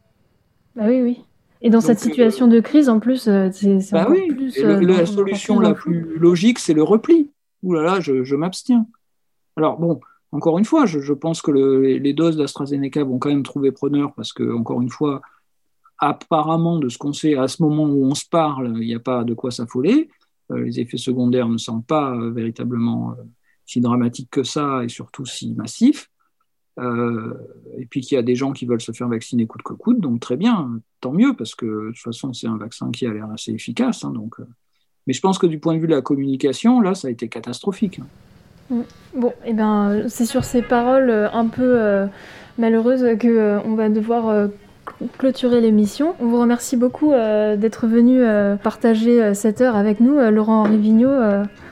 Speaker 4: Bah oui, oui. Et dans cette situation de crise, en plus, euh, c'est bah oui. plus.
Speaker 7: la solution la plus logique, c'est le repli. Ouh là là, je, m'abstiens. Alors bon, encore une fois, je, pense que les doses d'AstraZeneca vont quand même trouver preneur parce que, encore une fois, apparemment, de ce qu'on sait à ce moment où on se parle, il n'y a pas de quoi s'affoler. Euh, les effets secondaires ne sont pas véritablement si dramatique que ça et surtout si massif. Euh, et puis qu'il y a des gens qui veulent se faire vacciner coûte que coûte, donc très bien, tant mieux, parce que de toute façon, c'est un vaccin qui a l'air assez efficace. Hein, donc, euh. Mais je pense que du point de vue de la communication, là, ça a été catastrophique.
Speaker 4: Mm. Bon, et eh ben, c'est sur ces paroles euh, un peu malheureuses qu'on on va devoir clôturer l'émission. On vous remercie beaucoup d'être venu partager cette heure avec nous, Laurent Henri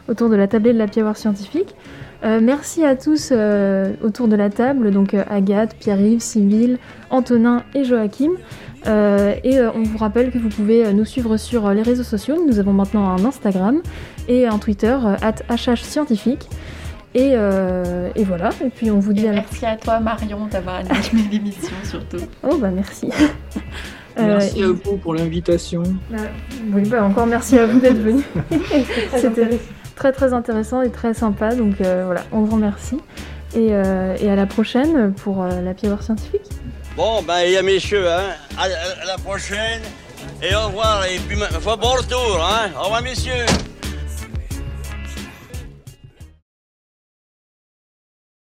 Speaker 4: autour de la tablée de la Piaware scientifique. Euh, merci à tous euh, autour de la table, donc euh, Agathe, Pierre-Yves, Sybille, Antonin et Joachim. et on vous rappelle que vous pouvez nous suivre sur les réseaux sociaux. Nous avons maintenant un Instagram et un Twitter, hscientifique. Et, et, voilà, et puis on vous dit
Speaker 1: à Merci à toi Marion d'avoir animé l'émission surtout.
Speaker 4: Oh bah merci.
Speaker 7: Merci à vous pour l'invitation.
Speaker 4: oui, bah encore merci à vous d'être venu. C'était très très intéressant et très sympa. Donc euh, voilà, on vous remercie. Et, euh, à la prochaine pour euh, la Pièce scientifique.
Speaker 13: Bon, ben, il y a messieurs, hein. À, la prochaine. Et au revoir. Et puis, bon retour, hein. Au revoir, messieurs.